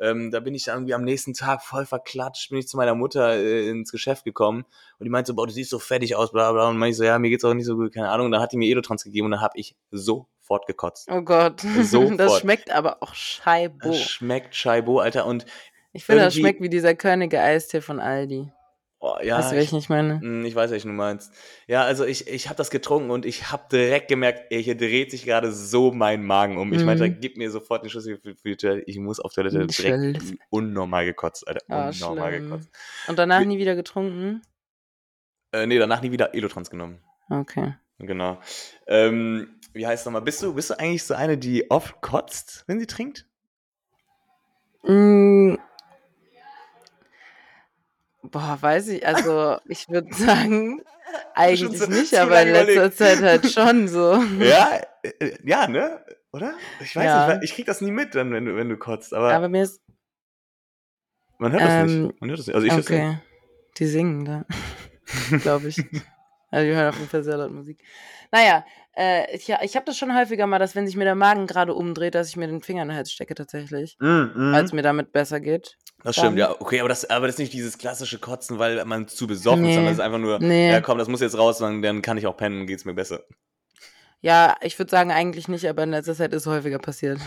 Speaker 1: Ähm, da bin ich dann irgendwie am nächsten Tag voll verklatscht, bin ich zu meiner Mutter äh, ins Geschäft gekommen und die meinte so, boah, du siehst so fettig aus, bla bla. Und meinte ich so, ja, mir geht's auch nicht so gut, keine Ahnung. Und dann hat die mir Edotrans gegeben und dann habe ich sofort gekotzt.
Speaker 2: Oh Gott.
Speaker 1: Sofort.
Speaker 2: Das schmeckt aber auch scheibo.
Speaker 1: Das schmeckt Scheibo, Alter. Und
Speaker 2: Ich finde, das schmeckt wie dieser Körnige Eistee von Aldi.
Speaker 1: Oh, ja,
Speaker 2: weißt du, welchen ich meine?
Speaker 1: Hm, Ich weiß, welchen du meinst. Ja, also ich, ich habe das getrunken und ich habe direkt gemerkt, ey, hier dreht sich gerade so mein Magen um. Ich
Speaker 2: Mhm.
Speaker 1: meinte, gib mir sofort den Schlüssel für, die Toilette. Ich muss auf Toilette direkt unnormal gekotzt, Alter.
Speaker 2: Ah,
Speaker 1: unnormal
Speaker 2: schlimm.
Speaker 1: gekotzt.
Speaker 2: Und danach nie wieder getrunken?
Speaker 1: Äh, nee, danach nie wieder Elotrans genommen.
Speaker 2: Okay.
Speaker 1: Genau. Ähm, wie heißt nochmal? Bist du, bist du eigentlich so eine, die oft kotzt, wenn sie trinkt?
Speaker 2: Mm. Boah, weiß ich, also ich würde sagen, eigentlich
Speaker 1: so
Speaker 2: nicht,
Speaker 1: zu
Speaker 2: aber in letzter Zeit halt schon so.
Speaker 1: Ja, äh, ja, ne? Oder? Ich weiß
Speaker 2: Ja.
Speaker 1: nicht, ich krieg das nie mit, dann, wenn du, wenn du kotzt, aber,
Speaker 2: Aber mir ist,
Speaker 1: man hört das
Speaker 2: ähm,
Speaker 1: nicht. Man hört das nicht. Also ich hör's nicht.
Speaker 2: okay, die singen da, glaube ich. Also die hören auf jeden Fall sehr laut Musik. Naja, äh, ich, ich habe das schon häufiger mal, dass wenn sich mir der Magen gerade umdreht, dass ich mir den Finger in den Hals stecke tatsächlich,
Speaker 1: Mm, mm.
Speaker 2: weil es mir damit besser geht.
Speaker 1: Das
Speaker 2: Dann-
Speaker 1: stimmt, ja. Okay, aber das, aber das ist nicht dieses klassische Kotzen, weil man zu besoffen ist,
Speaker 2: Nee.
Speaker 1: sondern es ist einfach nur,
Speaker 2: Nee.
Speaker 1: ja komm, das muss jetzt raus, dann, dann kann ich auch pennen, geht's mir besser.
Speaker 2: Ja, ich würde sagen eigentlich nicht, aber in letzter Zeit ist es häufiger passiert.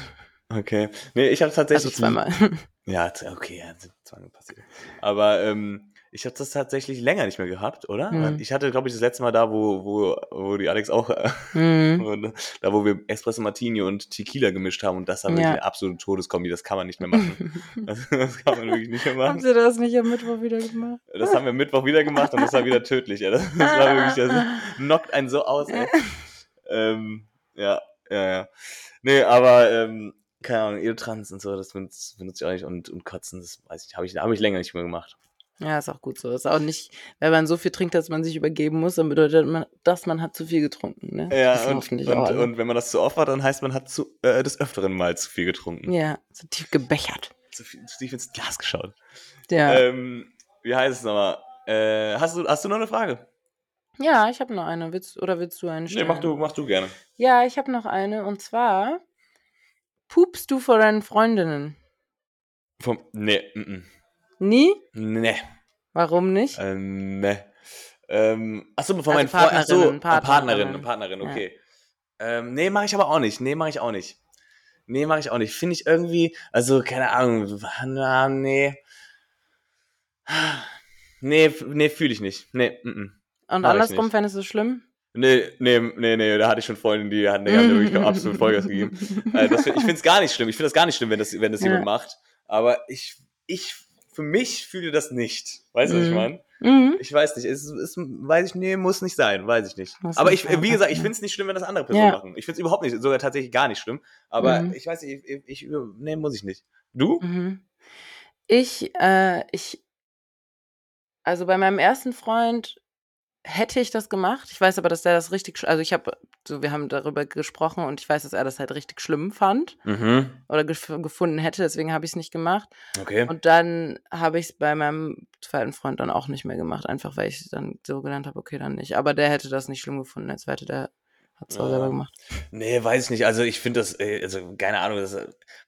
Speaker 1: Okay. Nee, ich habe
Speaker 2: Also
Speaker 1: tatsächlich.
Speaker 2: zweimal.
Speaker 1: Ja, okay, ja, zweimal passiert. Aber ähm, ich habe das tatsächlich länger nicht mehr gehabt, oder?
Speaker 2: Mhm.
Speaker 1: Ich hatte, glaube ich, das letzte Mal da, wo, wo, wo die Alex auch,
Speaker 2: Mhm.
Speaker 1: da wo wir Espresso Martini und Tequila gemischt haben und das war wirklich
Speaker 2: Ja.
Speaker 1: eine absolute Todeskombi, das kann man nicht mehr machen. Das, das kann man wirklich nicht mehr
Speaker 2: Haben
Speaker 1: machen.
Speaker 2: Sie das nicht am Mittwoch wieder gemacht?
Speaker 1: Das haben wir Mittwoch wieder gemacht und das war wieder tödlich. Ja. Das, das war wirklich, das knockt einen so aus. Ey. Ähm, ja, ja, ja. Nee, aber ähm, keine Ahnung, Edeltrans und so, das benutze benutze ich auch nicht und, und Kotzen, das weiß ich, habe ich, hab ich länger nicht mehr gemacht.
Speaker 2: Ja, ist auch gut so. Ist auch nicht, wenn man so viel trinkt, dass man sich übergeben muss, dann bedeutet man, dass man hat zu viel getrunken. Ne?
Speaker 1: Ja, und, und,
Speaker 2: auch alle.
Speaker 1: und wenn man das zu oft hat, dann heißt man hat zu, äh, des Öfteren mal zu viel getrunken.
Speaker 2: ja, so tief gebechert.
Speaker 1: Zu, viel, zu tief ins Glas geschaut.
Speaker 2: Ja,
Speaker 1: Ähm, wie heißt es nochmal? Äh, hast, du, hast du noch eine Frage?
Speaker 2: ja ich habe noch eine. Willst, oder willst du eine
Speaker 1: Nee,
Speaker 2: stellen?
Speaker 1: mach du, mach du gerne.
Speaker 2: Ja, ich habe noch eine. Und zwar, pupst du vor deinen Freundinnen?
Speaker 1: Vom, nee, mm,
Speaker 2: Nie?
Speaker 1: mm. nee,
Speaker 2: Warum nicht?
Speaker 1: äh, nee. Ähm, achso, von
Speaker 2: Also
Speaker 1: meinen Freunden. Achso,
Speaker 2: Partnerinnen,
Speaker 1: Partnerin,
Speaker 2: Partnerin.
Speaker 1: Partnerin,
Speaker 2: Ja.
Speaker 1: okay. Ähm, nee, mache ich aber auch nicht. Nee, mache ich auch nicht. Nee, mache ich auch nicht. Finde ich irgendwie, also keine Ahnung, na, nee. Nee, nee, fühle ich nicht. Nee, mm, mm.
Speaker 2: Und
Speaker 1: mach ich
Speaker 2: andersrum fändest du es schlimm?
Speaker 1: Nee, nee, nee, nee, da hatte ich schon Freunde, die hatten, die haben da wirklich absolut Vollgas gegeben. Äh, das, ich finde es gar nicht schlimm. Ich finde das gar nicht schlimm, wenn das, wenn das
Speaker 2: Ja.
Speaker 1: jemand macht. Aber ich, ich, für mich fühle das nicht. Weißt du, was ich
Speaker 2: Mhm.
Speaker 1: meine?
Speaker 2: Mhm.
Speaker 1: Ich weiß nicht. Es ist, weiß ich, nee, muss nicht sein. Weiß ich nicht.
Speaker 2: Muss
Speaker 1: Aber ich, wie gesagt, ich finde es nicht schlimm, wenn das andere Personen
Speaker 2: Ja.
Speaker 1: machen. Ich finde es überhaupt nicht, sogar tatsächlich gar nicht schlimm. Aber
Speaker 2: Mhm.
Speaker 1: ich weiß nicht, ich, ich, ich, nee, muss ich nicht. Du?
Speaker 2: Mhm. Ich, äh, ich, also bei meinem ersten Freund hätte ich das gemacht. Ich weiß aber, dass der das richtig, also ich habe, so wir haben darüber gesprochen und ich weiß, dass er das halt richtig schlimm fand
Speaker 1: Mhm.
Speaker 2: oder gef gefunden hätte, deswegen habe ich es nicht gemacht.
Speaker 1: Okay.
Speaker 2: Und dann habe ich es bei meinem zweiten Freund dann auch nicht mehr gemacht, einfach weil ich dann so gelernt habe, okay, dann nicht. Aber der hätte das nicht schlimm gefunden, der zweite, der hat es auch
Speaker 1: Ja.
Speaker 2: selber gemacht.
Speaker 1: Nee, weiß ich nicht. Also ich finde das, äh, also keine Ahnung, das,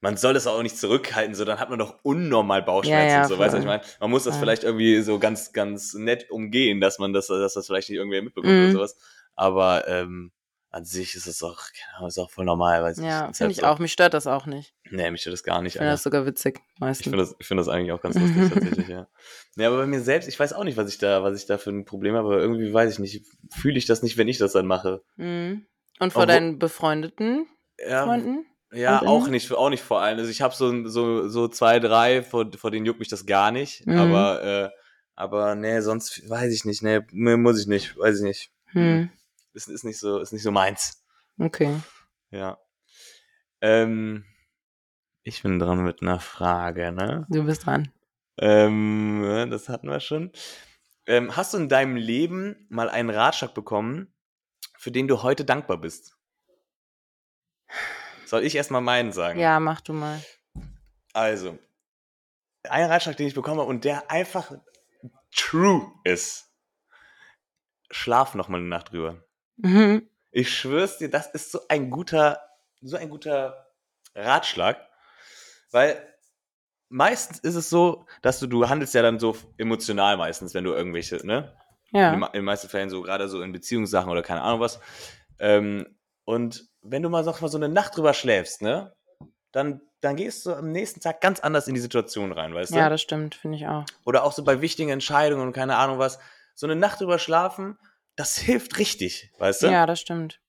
Speaker 1: man soll das auch nicht zurückhalten, so dann hat man doch unnormal Bauchschmerzen.
Speaker 2: Ja, ja,
Speaker 1: und so, weißt du, ich meine? Man muss das vielleicht irgendwie so ganz, ganz nett umgehen, dass man das, dass das vielleicht nicht irgendwer mitbekommt
Speaker 2: Mhm.
Speaker 1: oder sowas. Aber ähm, an sich ist es auch, Ahnung, ist auch voll normal, ich
Speaker 2: Ja, finde
Speaker 1: halt
Speaker 2: ich
Speaker 1: so.
Speaker 2: auch. Mich stört das auch nicht.
Speaker 1: Nee, mich stört das gar nicht.
Speaker 2: Ich finde das sogar witzig,
Speaker 1: Ich
Speaker 2: meistens.
Speaker 1: finde das, ich finde das eigentlich auch ganz lustig tatsächlich, ja. Nee, aber bei mir selbst, ich weiß auch nicht, was ich da, was ich da für ein Problem habe, aber irgendwie weiß ich nicht, fühle ich das nicht, wenn ich das dann mache.
Speaker 2: Mhm. Und vor
Speaker 1: Obwohl-
Speaker 2: deinen befreundeten
Speaker 1: Ja,
Speaker 2: Freunden?
Speaker 1: Ja,
Speaker 2: Und
Speaker 1: auch
Speaker 2: innen?
Speaker 1: nicht, auch nicht vor allem. Also ich habe so, so, so zwei, drei, vor, vor denen juckt mich das gar nicht.
Speaker 2: Mhm.
Speaker 1: Aber, äh, aber nee, sonst weiß ich nicht. Nee, muss ich nicht, weiß ich nicht.
Speaker 2: Hm.
Speaker 1: Ist, ist nicht so, ist nicht so meins.
Speaker 2: Okay.
Speaker 1: Ja. Ähm, ich bin dran mit einer Frage, ne?
Speaker 2: Du bist dran.
Speaker 1: Ähm, das hatten wir schon. Ähm, hast du in deinem Leben mal einen Ratschlag bekommen, für den du heute dankbar bist? Soll ich erstmal meinen sagen?
Speaker 2: Ja, mach du mal.
Speaker 1: Also, ein Ratschlag, den ich bekommen habe und der einfach true ist. Schlaf noch mal eine Nacht drüber.
Speaker 2: Mhm.
Speaker 1: Ich schwör's dir, das ist so ein guter, so ein guter Ratschlag, weil meistens ist es so, dass du, du handelst ja dann so emotional meistens, wenn du irgendwelche, ne? In,
Speaker 2: Ja.
Speaker 1: in den meisten Fällen so, gerade so in Beziehungssachen oder keine Ahnung was. Ähm, und wenn du mal, sag mal so eine Nacht drüber schläfst, ne? Dann, dann gehst du am nächsten Tag ganz anders in die Situation rein, weißt du?
Speaker 2: Ja, das stimmt, finde ich auch.
Speaker 1: Oder auch so bei wichtigen Entscheidungen und keine Ahnung was. So eine Nacht drüber schlafen, das hilft richtig, weißt du?
Speaker 2: Ja, das stimmt.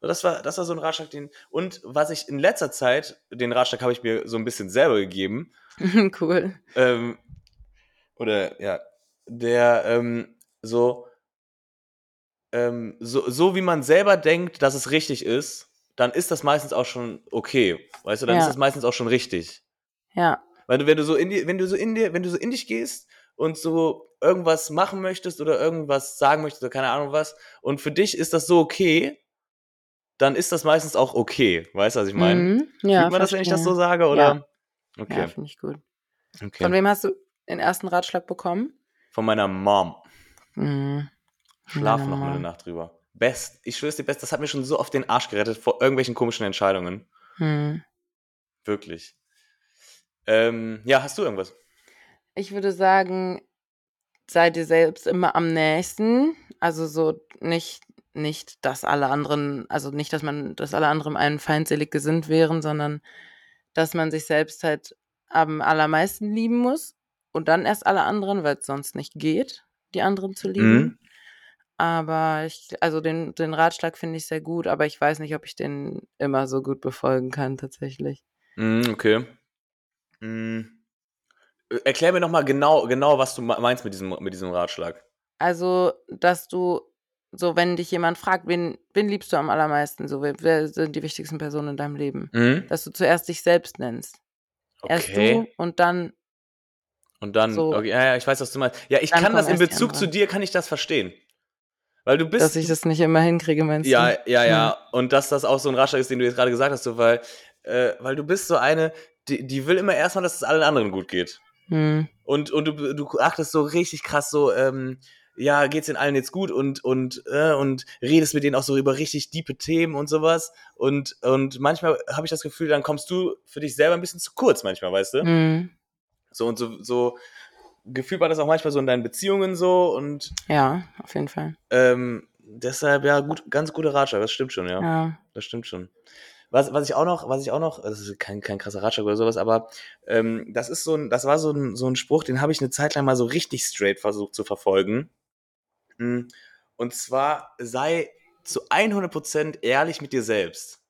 Speaker 1: Das war, das war so ein Ratschlag, den. Und was ich in letzter Zeit, den Ratschlag habe ich mir so ein bisschen selber gegeben.
Speaker 2: cool.
Speaker 1: Ähm, oder ja, der ähm, so, ähm, so, so wie man selber denkt, dass es richtig ist, dann ist das meistens auch schon okay. Weißt du, dann
Speaker 2: Ja.
Speaker 1: ist das meistens auch schon richtig.
Speaker 2: Ja.
Speaker 1: Weil du, wenn du so in die, wenn du so in dir, wenn du so in dich gehst und so irgendwas machen möchtest oder irgendwas sagen möchtest oder keine Ahnung was, und für dich ist das so okay, dann ist das meistens auch okay. Weißt du, was ich meine?
Speaker 2: Mhm. Ja,
Speaker 1: Fühlt man das, wenn ich das so sage, oder? Okay.
Speaker 2: Ja, finde ich gut.
Speaker 1: okay.
Speaker 2: Von wem hast du den ersten Ratschlag bekommen?
Speaker 1: Von meiner Mom.
Speaker 2: Mhm.
Speaker 1: Schlaf noch mal eine. Nacht drüber. Best. Ich schwör's dir, Best, das hat mir schon so oft den Arsch gerettet vor irgendwelchen komischen Entscheidungen.
Speaker 2: Hm.
Speaker 1: Wirklich. Ähm, ja, hast du irgendwas?
Speaker 2: Ich würde sagen, sei dir selbst immer am nächsten. Also so nicht, nicht, dass alle anderen, also nicht, dass man, dass alle anderen einem feindselig gesinnt wären, sondern dass man sich selbst halt am allermeisten lieben muss und dann erst alle anderen, weil es sonst nicht geht, die anderen zu lieben.
Speaker 1: Mhm.
Speaker 2: Aber ich, also den, den Ratschlag finde ich sehr gut, aber ich weiß nicht, ob ich den immer so gut befolgen kann, tatsächlich.
Speaker 1: Mhm, okay. Mhm. Erklär mir nochmal genau, genau, was du meinst mit diesem, mit diesem Ratschlag.
Speaker 2: Also, dass du, so wenn dich jemand fragt, wen, wen liebst du am allermeisten, so wer, sind die wichtigsten Personen in deinem Leben,
Speaker 1: Mhm.
Speaker 2: dass du zuerst dich selbst nennst. Erst
Speaker 1: Okay.
Speaker 2: du und dann,
Speaker 1: Und dann,
Speaker 2: So.
Speaker 1: okay, ja, ja, ich weiß, was du meinst. Ja, ich kann das in
Speaker 2: erst
Speaker 1: Bezug zu dir, kann ich das verstehen. Weil du bist.
Speaker 2: dass ich das nicht immer hinkriege, meinst
Speaker 1: ja,
Speaker 2: du?
Speaker 1: ja, ja. Und dass das auch so ein Ratschlag ist, den du jetzt gerade gesagt hast, so, weil, äh, weil du bist so eine, die, die will immer erstmal, dass es allen anderen gut geht.
Speaker 2: Hm.
Speaker 1: Und, und du, du achtest so richtig krass so, ähm, ja, geht's den allen jetzt gut und, und, äh, und redest mit denen auch so über richtig diepe Themen und sowas. Und, und manchmal habe ich das Gefühl, dann kommst du für dich selber ein bisschen zu kurz manchmal, weißt du?
Speaker 2: Hm.
Speaker 1: So und so, so gefühlt war das auch manchmal so in deinen Beziehungen so und
Speaker 2: Ja, auf jeden Fall.
Speaker 1: ähm, deshalb ja gut, ganz guter Ratschlag, das stimmt schon, ja.
Speaker 2: Ja.
Speaker 1: Das stimmt schon. Was, was ich auch noch, was ich auch noch, das ist kein, kein krasser Ratschlag oder sowas, aber ähm, das ist so ein, das war so ein, so ein Spruch, den habe ich eine Zeit lang mal so richtig straight versucht zu verfolgen. Mm, Und zwar sei zu 100% ehrlich mit dir selbst.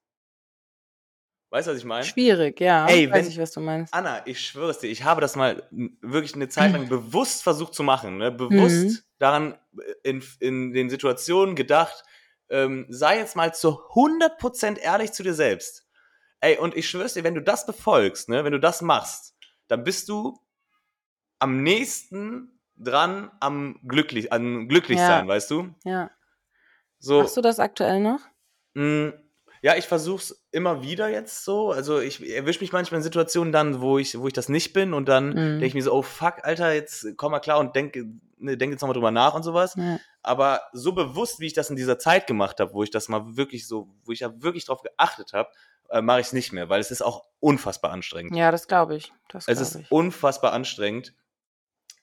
Speaker 1: Weißt du, was ich meine?
Speaker 2: Schwierig, ja.
Speaker 1: Ey,
Speaker 2: weiß
Speaker 1: wenn-
Speaker 2: ich, was du meinst.
Speaker 1: Anna, ich schwöre es dir, ich habe das mal wirklich eine Zeit lang bewusst versucht zu machen, ne? bewusst
Speaker 2: Mhm.
Speaker 1: daran äh, in, in den Situationen gedacht, ähm, sei jetzt mal zu 100% ehrlich zu dir selbst. Ey, und ich schwöre es dir, wenn du das befolgst, ne, wenn du das machst, dann bist du am nächsten dran am glücklich, an glücklich
Speaker 2: Ja.
Speaker 1: sein, weißt du?
Speaker 2: Ja.
Speaker 1: So,
Speaker 2: Machst du das aktuell noch?
Speaker 1: Mm, Ja, ich versuch's immer wieder jetzt so. Also ich erwische mich manchmal in Situationen dann, wo ich, wo ich das nicht bin und dann
Speaker 2: Mhm.
Speaker 1: denke ich mir so, oh fuck, Alter, jetzt komm mal klar und denk, ne, denk jetzt nochmal drüber nach und sowas.
Speaker 2: Ja.
Speaker 1: Aber so bewusst, wie ich das in dieser Zeit gemacht habe, wo ich das mal wirklich so, wo ich da wirklich drauf geachtet habe, äh, mache ich es nicht mehr, weil es ist auch unfassbar anstrengend.
Speaker 2: Ja, das glaube ich. Das
Speaker 1: Es
Speaker 2: glaube
Speaker 1: ist
Speaker 2: ich.
Speaker 1: unfassbar anstrengend.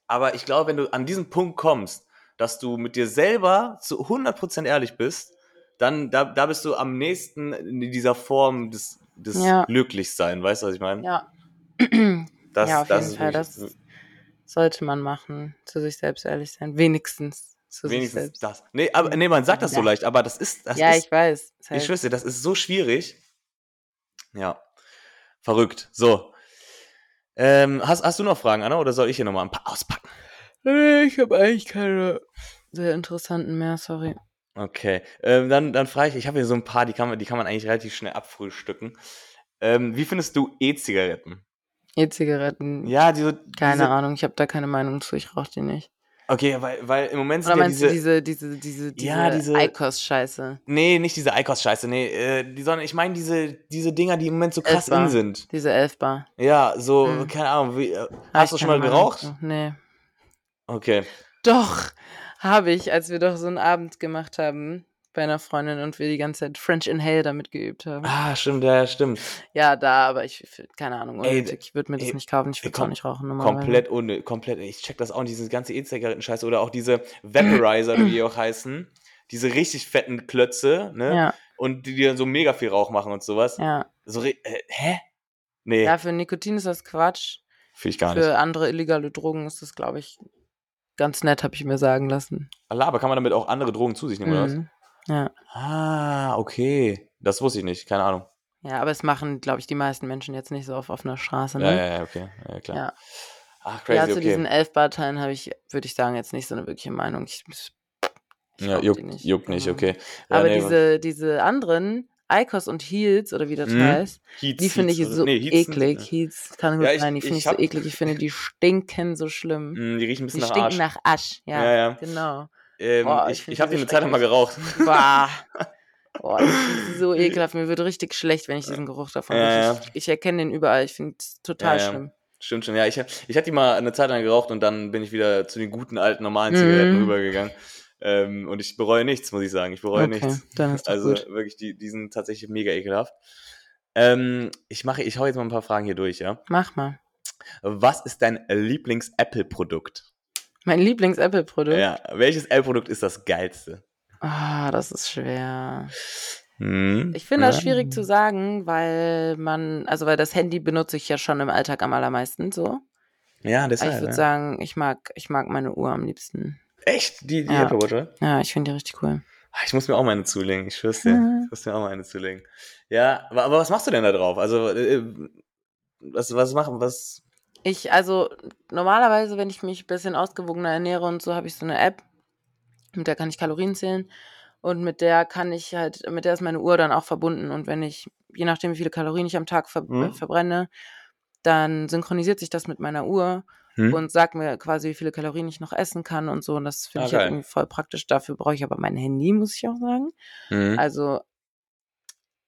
Speaker 1: Aber ich glaube, wenn du an diesen Punkt kommst, dass du mit dir selber zu 100% ehrlich bist, dann da, da bist du am nächsten in dieser Form des, des
Speaker 2: Ja.
Speaker 1: Glücklichsein. Weißt du, was ich meine?
Speaker 2: Ja.
Speaker 1: Das,
Speaker 2: ja, auf
Speaker 1: das
Speaker 2: jeden
Speaker 1: ist
Speaker 2: Fall.
Speaker 1: wirklich-
Speaker 2: Das sollte man machen. Zu sich selbst ehrlich sein. Wenigstens zu sich
Speaker 1: wenigstens
Speaker 2: selbst.
Speaker 1: das. Nee, aber, nee, man sagt das so
Speaker 2: Ja.
Speaker 1: leicht, aber das ist, das
Speaker 2: ja,
Speaker 1: ist
Speaker 2: ich weiß. Ist
Speaker 1: Ich
Speaker 2: halt-
Speaker 1: schwör's dir, das ist so schwierig. Ja. Verrückt. So. Ähm, hast, hast du noch Fragen, Anna, oder soll ich hier nochmal ein paar auspacken?
Speaker 2: Nee, ich habe eigentlich keine sehr interessanten mehr, sorry.
Speaker 1: Okay. Ähm, dann, dann frage ich, ich habe hier so ein paar, die kann man, die kann man eigentlich relativ schnell abfrühstücken. Ähm, wie findest du E-Zigaretten?
Speaker 2: E-Zigaretten.
Speaker 1: Ja, diese.
Speaker 2: Keine
Speaker 1: diese,
Speaker 2: Ahnung, ich habe da keine Meinung zu, ich rauche die nicht.
Speaker 1: Okay, weil, weil im Moment
Speaker 2: Oder
Speaker 1: sind ja
Speaker 2: meinst
Speaker 1: diese.
Speaker 2: du diese, diese, diese, diese,
Speaker 1: Ja, diese-
Speaker 2: Eikos-Scheiße?
Speaker 1: Nee, nicht diese Eikos-Scheiße, nee, äh, die, sondern ich meine diese, diese Dinger, die im Moment so krass
Speaker 2: Elfbar.
Speaker 1: in sind.
Speaker 2: Diese Elfbar.
Speaker 1: Ja, so,
Speaker 2: Hm.
Speaker 1: keine Ahnung, wie, äh, hast du schon mal
Speaker 2: Meinung
Speaker 1: geraucht?
Speaker 2: zu. Nee.
Speaker 1: Okay.
Speaker 2: Doch, habe ich, als wir doch so einen Abend gemacht haben bei einer Freundin und wir die ganze Zeit French Inhale damit geübt haben.
Speaker 1: Ah, stimmt, ja, stimmt.
Speaker 2: Ja, da, aber ich, keine Ahnung,
Speaker 1: Ey,
Speaker 2: ich würde mir das
Speaker 1: ey,
Speaker 2: nicht kaufen, ich würde es auch nicht rauchen.
Speaker 1: Komplett ohne, komplett. Ich check das auch, nicht, diese ganze E-Zigaretten-Scheiße oder auch diese Vaporizer, wie die auch heißen. Diese richtig fetten Klötze, ne?
Speaker 2: Ja,
Speaker 1: Und die, die dann so mega viel Rauch machen und sowas.
Speaker 2: ja.
Speaker 1: So, äh, hä? Nee,
Speaker 2: Ja, für Nikotin ist das Quatsch.
Speaker 1: fühl ich gar nicht.
Speaker 2: Für andere illegale Drogen ist das, glaube ich, ganz nett, habe ich mir sagen lassen.
Speaker 1: Allah, aber kann man damit auch andere Drogen zu sich nehmen, oder was?
Speaker 2: Ja.
Speaker 1: Ah, okay. Das wusste ich nicht, keine Ahnung.
Speaker 2: ja, aber es machen, glaube ich, die meisten Menschen jetzt nicht so auf offener Straße,
Speaker 1: Ja,
Speaker 2: ne?
Speaker 1: ja, ja, okay. Ja, klar.
Speaker 2: Ja.
Speaker 1: Ach,
Speaker 2: Ja,
Speaker 1: crazy,
Speaker 2: zu
Speaker 1: okay.
Speaker 2: diesen Elfbar-Teilen habe ich, würde ich sagen, jetzt nicht so eine wirkliche Meinung. Ich, ich
Speaker 1: ja,
Speaker 2: die
Speaker 1: juckt,
Speaker 2: nicht,
Speaker 1: juckt nicht,
Speaker 2: genau.
Speaker 1: okay. Ja,
Speaker 2: Aber
Speaker 1: nee,
Speaker 2: diese, diese anderen, Icos und Heels, oder wie das
Speaker 1: Mhm.
Speaker 2: heißt,
Speaker 1: Heats,
Speaker 2: die finde ich so
Speaker 1: nee, Heats sind-
Speaker 2: eklig. Heels kann gut
Speaker 1: Ja, ich-
Speaker 2: sein, die finde
Speaker 1: ich
Speaker 2: ich, so eklig. Ich finde, die stinken so schlimm.
Speaker 1: Mm, Die riechen ein bisschen
Speaker 2: Die
Speaker 1: nach
Speaker 2: stinken
Speaker 1: Arsch.
Speaker 2: nach Asch, ja.
Speaker 1: Ja, ja.
Speaker 2: Genau.
Speaker 1: Ähm,
Speaker 2: Boah, ich
Speaker 1: ich habe
Speaker 2: die
Speaker 1: eine Zeit lang mal geraucht.
Speaker 2: Bah. Boah, finde die so ekelhaft. Mir wird richtig schlecht, wenn ich diesen Geruch davon
Speaker 1: Ja,
Speaker 2: rieche. Ich, ich erkenne den überall. Ich finde es total
Speaker 1: Ja, ja.
Speaker 2: schlimm.
Speaker 1: Stimmt schon, ja. Ich, ich hatte die mal eine Zeit lang geraucht und dann bin ich wieder zu den guten alten normalen Zigaretten
Speaker 2: Mhm.
Speaker 1: rübergegangen. Ähm, und ich bereue nichts, muss ich sagen. Ich bereue
Speaker 2: Okay,
Speaker 1: nichts.
Speaker 2: dann ist
Speaker 1: Also
Speaker 2: gut.
Speaker 1: wirklich, die, die sind tatsächlich mega ekelhaft. Ähm, ich mache, ich hau jetzt mal ein paar Fragen hier durch, ja.
Speaker 2: Mach mal.
Speaker 1: Was ist dein Lieblings-Apple-Produkt?
Speaker 2: Mein Lieblings-Apple-Produkt.
Speaker 1: Ja, welches Apple-Produkt ist das geilste?
Speaker 2: Ah, das ist schwer.
Speaker 1: Hm.
Speaker 2: Ich finde das schwierig zu sagen, weil man, also weil das Handy benutze ich ja schon im Alltag am allermeisten so.
Speaker 1: Ja,
Speaker 2: Aber
Speaker 1: deshalb.
Speaker 2: ich würde
Speaker 1: ja.
Speaker 2: sagen, ich mag, ich mag meine Uhr am liebsten.
Speaker 1: Echt? Die, die
Speaker 2: Ja.
Speaker 1: Apple Watch, oder?
Speaker 2: Ja, ich finde die richtig cool.
Speaker 1: Ah, Ich muss mir auch mal eine zulegen, ich schwör's dir. Ich muss mir auch mal eine zulegen. Ja, aber, aber was machst du denn da drauf? Also, äh, was, was machen, was?
Speaker 2: Ich, also normalerweise, wenn ich mich ein bisschen ausgewogener ernähre und so, habe ich so eine App, mit der kann ich Kalorien zählen und mit der kann ich halt, mit der ist meine Uhr dann auch verbunden und wenn ich, je nachdem wie viele Kalorien ich am Tag ver
Speaker 1: Mhm.
Speaker 2: verbrenne, dann synchronisiert sich das mit meiner Uhr
Speaker 1: Hm?
Speaker 2: und sagt mir quasi, wie viele Kalorien ich noch essen kann und so und das finde
Speaker 1: Ah,
Speaker 2: ich halt irgendwie voll praktisch. Dafür brauche ich aber mein Handy, muss ich auch sagen.
Speaker 1: Hm?
Speaker 2: Also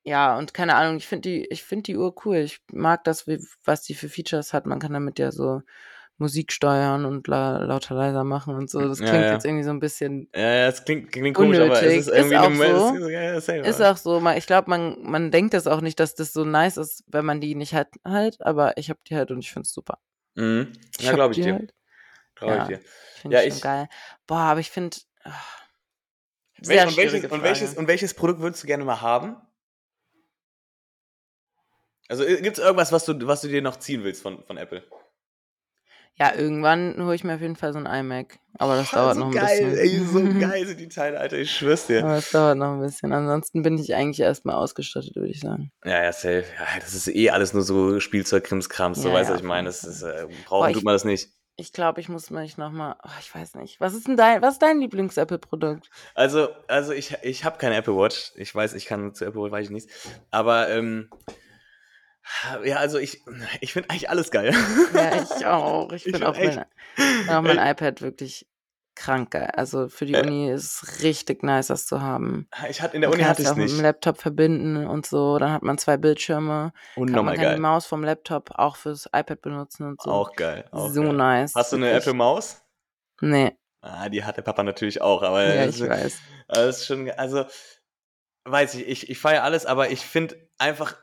Speaker 2: ja, und keine Ahnung, ich finde die, ich finde die Uhr cool. Ich mag das, wie, was die für Features hat. Man kann damit ja so Musik steuern und la lauter leiser machen und so. Das
Speaker 1: Ja,
Speaker 2: klingt
Speaker 1: ja.
Speaker 2: jetzt irgendwie so ein bisschen.
Speaker 1: Ja, ja, es klingt, klingt komisch, aber es
Speaker 2: Unnötig.
Speaker 1: ist irgendwie
Speaker 2: Ist auch so.
Speaker 1: ist- ja,
Speaker 2: Ist auch so, ich glaube, man, man denkt das auch nicht, dass das so nice ist, wenn man die nicht hat, halt, aber ich habe die halt und ich finde es super.
Speaker 1: Mhm. Ja, glaube ich
Speaker 2: die
Speaker 1: dir.
Speaker 2: Halt.
Speaker 1: Glaube
Speaker 2: Ja.
Speaker 1: ich dir.
Speaker 2: Finde
Speaker 1: Ja,
Speaker 2: ich
Speaker 1: ich-
Speaker 2: geil. Boah, aber ich finde. ah,
Speaker 1: und, welches, und, welches, und welches Produkt würdest du gerne mal haben? Also gibt es irgendwas, was du, was du dir noch ziehen willst von, von Apple?
Speaker 2: Ja, irgendwann hole ich mir auf jeden Fall so ein iMac. Aber das
Speaker 1: Boah,
Speaker 2: dauert
Speaker 1: so
Speaker 2: noch ein
Speaker 1: geil,
Speaker 2: bisschen.
Speaker 1: Ey, so geil sind die Teile, Alter, ich schwör's dir.
Speaker 2: Aber es dauert noch ein bisschen. Ansonsten bin ich eigentlich erstmal ausgestattet, würde ich sagen.
Speaker 1: Ja, ja, safe. Ja, das ist eh alles nur so Spielzeug-Krimskrams, so
Speaker 2: Ja,
Speaker 1: weißt du,
Speaker 2: ja,
Speaker 1: was ich meine. Das ist, äh, brauchen
Speaker 2: ich-
Speaker 1: tut man das nicht.
Speaker 2: Ich glaube, ich muss mich nochmal. Oh, ich weiß nicht. Was ist denn dein, was ist dein Lieblings-Apple-Produkt?
Speaker 1: Also, also ich, ich habe keine Apple Watch. Ich weiß, ich kann zu Apple Watch, weiß ich nichts. Aber, ähm, ja, also ich, ich finde eigentlich alles geil.
Speaker 2: Ja, ich auch. Ich
Speaker 1: Ich
Speaker 2: bin auch
Speaker 1: echt-
Speaker 2: mein, auch mein iPad wirklich krank geil. Also für die
Speaker 1: Äh.
Speaker 2: Uni ist es richtig nice, das zu haben.
Speaker 1: Ich hatte, in der
Speaker 2: Man
Speaker 1: Uni hatte
Speaker 2: es
Speaker 1: ich
Speaker 2: ja auch mit
Speaker 1: nicht.
Speaker 2: dem Laptop verbinden und so. Dann hat man zwei Bildschirme. Kann, man kann die
Speaker 1: geil.
Speaker 2: Maus vom Laptop auch fürs iPad benutzen und so.
Speaker 1: Auch geil. Auch
Speaker 2: so
Speaker 1: geil.
Speaker 2: nice.
Speaker 1: Hast du eine. Apple Maus?
Speaker 2: Nee,
Speaker 1: Ah, die hat der Papa natürlich auch, aber
Speaker 2: ja, ich weiß.
Speaker 1: das ist schon, also, weiß ich, ich, ich feiere alles, aber ich finde einfach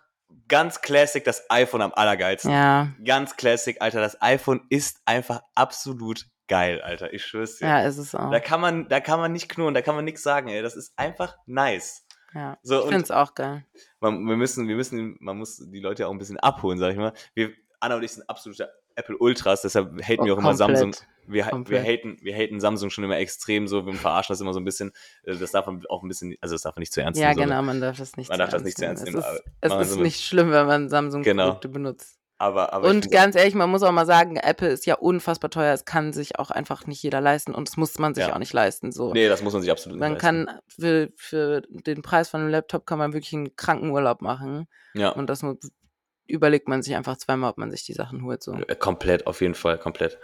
Speaker 1: ganz classic das iPhone am allergeilsten.
Speaker 2: Ja,
Speaker 1: Ganz classic, Alter. Das iPhone ist einfach absolut geil, Alter. Ich schwör's dir.
Speaker 2: ja, ist es auch.
Speaker 1: Da kann man, da kann man nicht knurren, da kann man nichts sagen, ey. Das ist einfach nice.
Speaker 2: Ja.
Speaker 1: So,
Speaker 2: Ich es auch geil.
Speaker 1: man, wir müssen, wir müssen, man muss die Leute auch ein bisschen abholen, sag ich mal. Wir, Anna und ich sind absolute Apple Ultras, deshalb haten
Speaker 2: Oh,
Speaker 1: wir auch immer
Speaker 2: komplett.
Speaker 1: Samsung. Wir, wir, haten, wir haten Samsung schon immer extrem so, wir verarschen das immer so ein bisschen. Äh, Das darf man auch ein bisschen, also das darf man nicht zu ernst
Speaker 2: Ja,
Speaker 1: nehmen. so.
Speaker 2: genau, man darf das nicht
Speaker 1: Man darf das nicht zu ernst
Speaker 2: Es
Speaker 1: nehmen,
Speaker 2: ist, es
Speaker 1: machen wir
Speaker 2: ist
Speaker 1: so
Speaker 2: nicht schlimm, wenn man Samsung-Produkte
Speaker 1: Genau.
Speaker 2: benutzt.
Speaker 1: Aber, aber
Speaker 2: Und ganz ehrlich, man muss auch mal sagen, Apple ist ja unfassbar teuer. Es kann sich auch einfach nicht jeder leisten und das muss man sich
Speaker 1: Ja.
Speaker 2: auch nicht leisten. So.
Speaker 1: Nee, das muss man sich absolut
Speaker 2: man
Speaker 1: nicht leisten.
Speaker 2: kann für, für den Preis von einem Laptop kann man wirklich einen kranken Urlaub machen.
Speaker 1: Ja.
Speaker 2: Und das nur, überlegt man sich einfach zweimal, ob man sich die Sachen holt. So.
Speaker 1: Äh, Komplett, auf jeden Fall, komplett.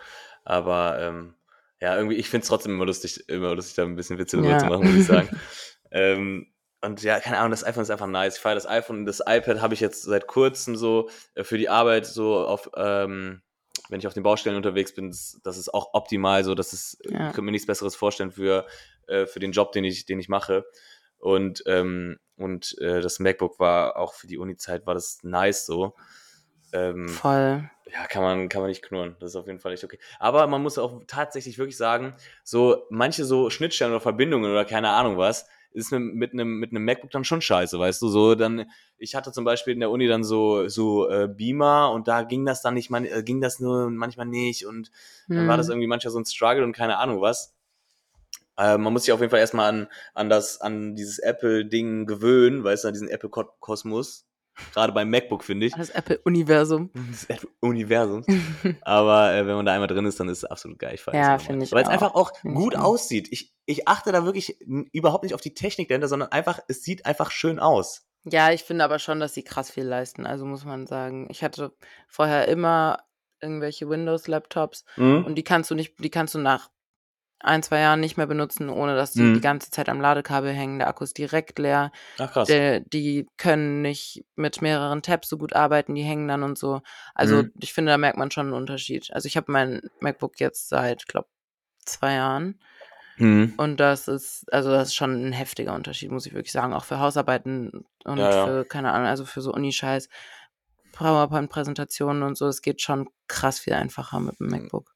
Speaker 1: Aber ähm, ja, irgendwie, ich finde es trotzdem immer lustig, immer lustig, da ein bisschen Witze drüber
Speaker 2: Ja.
Speaker 1: zu machen, muss ich sagen. ähm, und ja, keine Ahnung, das iPhone ist einfach nice. Ich feiere das iPhone und das iPad habe ich jetzt seit kurzem so äh, für die Arbeit so auf, ähm, wenn ich auf den Baustellen unterwegs bin, das, das ist auch optimal so, das ist,
Speaker 2: Ja.
Speaker 1: könnte mir nichts Besseres vorstellen für, äh, für den Job, den ich, den ich mache. Und, ähm, und äh, das MacBook war auch für die Uni-Zeit war das nice so. Ähm,
Speaker 2: Voll.
Speaker 1: ja, kann man, kann man nicht knurren. Das ist auf jeden Fall echt okay. Aber man muss auch tatsächlich wirklich sagen, so manche so Schnittstellen oder Verbindungen oder keine Ahnung was, ist mit, mit einem mit einem MacBook dann schon scheiße, weißt du? So dann, ich hatte zum Beispiel in der Uni dann so so äh, Beamer und da ging das dann nicht, man, äh, ging das nur manchmal nicht und dann war das
Speaker 2: Hm.
Speaker 1: irgendwie manchmal so ein Struggle und keine Ahnung was. Äh, man muss sich auf jeden Fall erstmal an, an das, an dieses Apple-Ding gewöhnen, weißt du, an diesen Apple-Kosmos. Gerade beim MacBook, finde ich.
Speaker 2: Das Apple-Universum.
Speaker 1: des Universums. Aber äh, wenn man da einmal drin ist, dann ist es absolut geil. Ich
Speaker 2: Ja,
Speaker 1: das
Speaker 2: finde ich
Speaker 1: Weil es einfach auch
Speaker 2: Finde ich
Speaker 1: gut
Speaker 2: auch.
Speaker 1: aussieht. Ich, ich achte da wirklich überhaupt nicht auf die Technik dahinter, sondern einfach, es sieht einfach schön aus.
Speaker 2: Ja, ich finde aber schon, dass sie krass viel leisten. Also muss man sagen. Ich hatte vorher immer irgendwelche Windows-Laptops
Speaker 1: Mhm.
Speaker 2: und die kannst du nicht, die kannst du nach ein, zwei Jahren nicht mehr benutzen, ohne dass die
Speaker 1: Mhm.
Speaker 2: die ganze Zeit am Ladekabel hängen. Der Akku ist direkt leer.
Speaker 1: Ach krass.
Speaker 2: Der, die können nicht mit mehreren Tabs so gut arbeiten, die hängen dann und so. Also
Speaker 1: Mhm.
Speaker 2: ich finde, da merkt man schon einen Unterschied. Also ich habe mein MacBook jetzt seit, glaube zwei Jahren
Speaker 1: Mhm.
Speaker 2: und das ist, also das ist schon ein heftiger Unterschied, muss ich wirklich sagen. Auch für Hausarbeiten und
Speaker 1: Ja, ja.
Speaker 2: für, keine Ahnung, also für so Unischeiß, PowerPoint-Präsentationen und so. Es geht schon krass viel einfacher mit dem MacBook.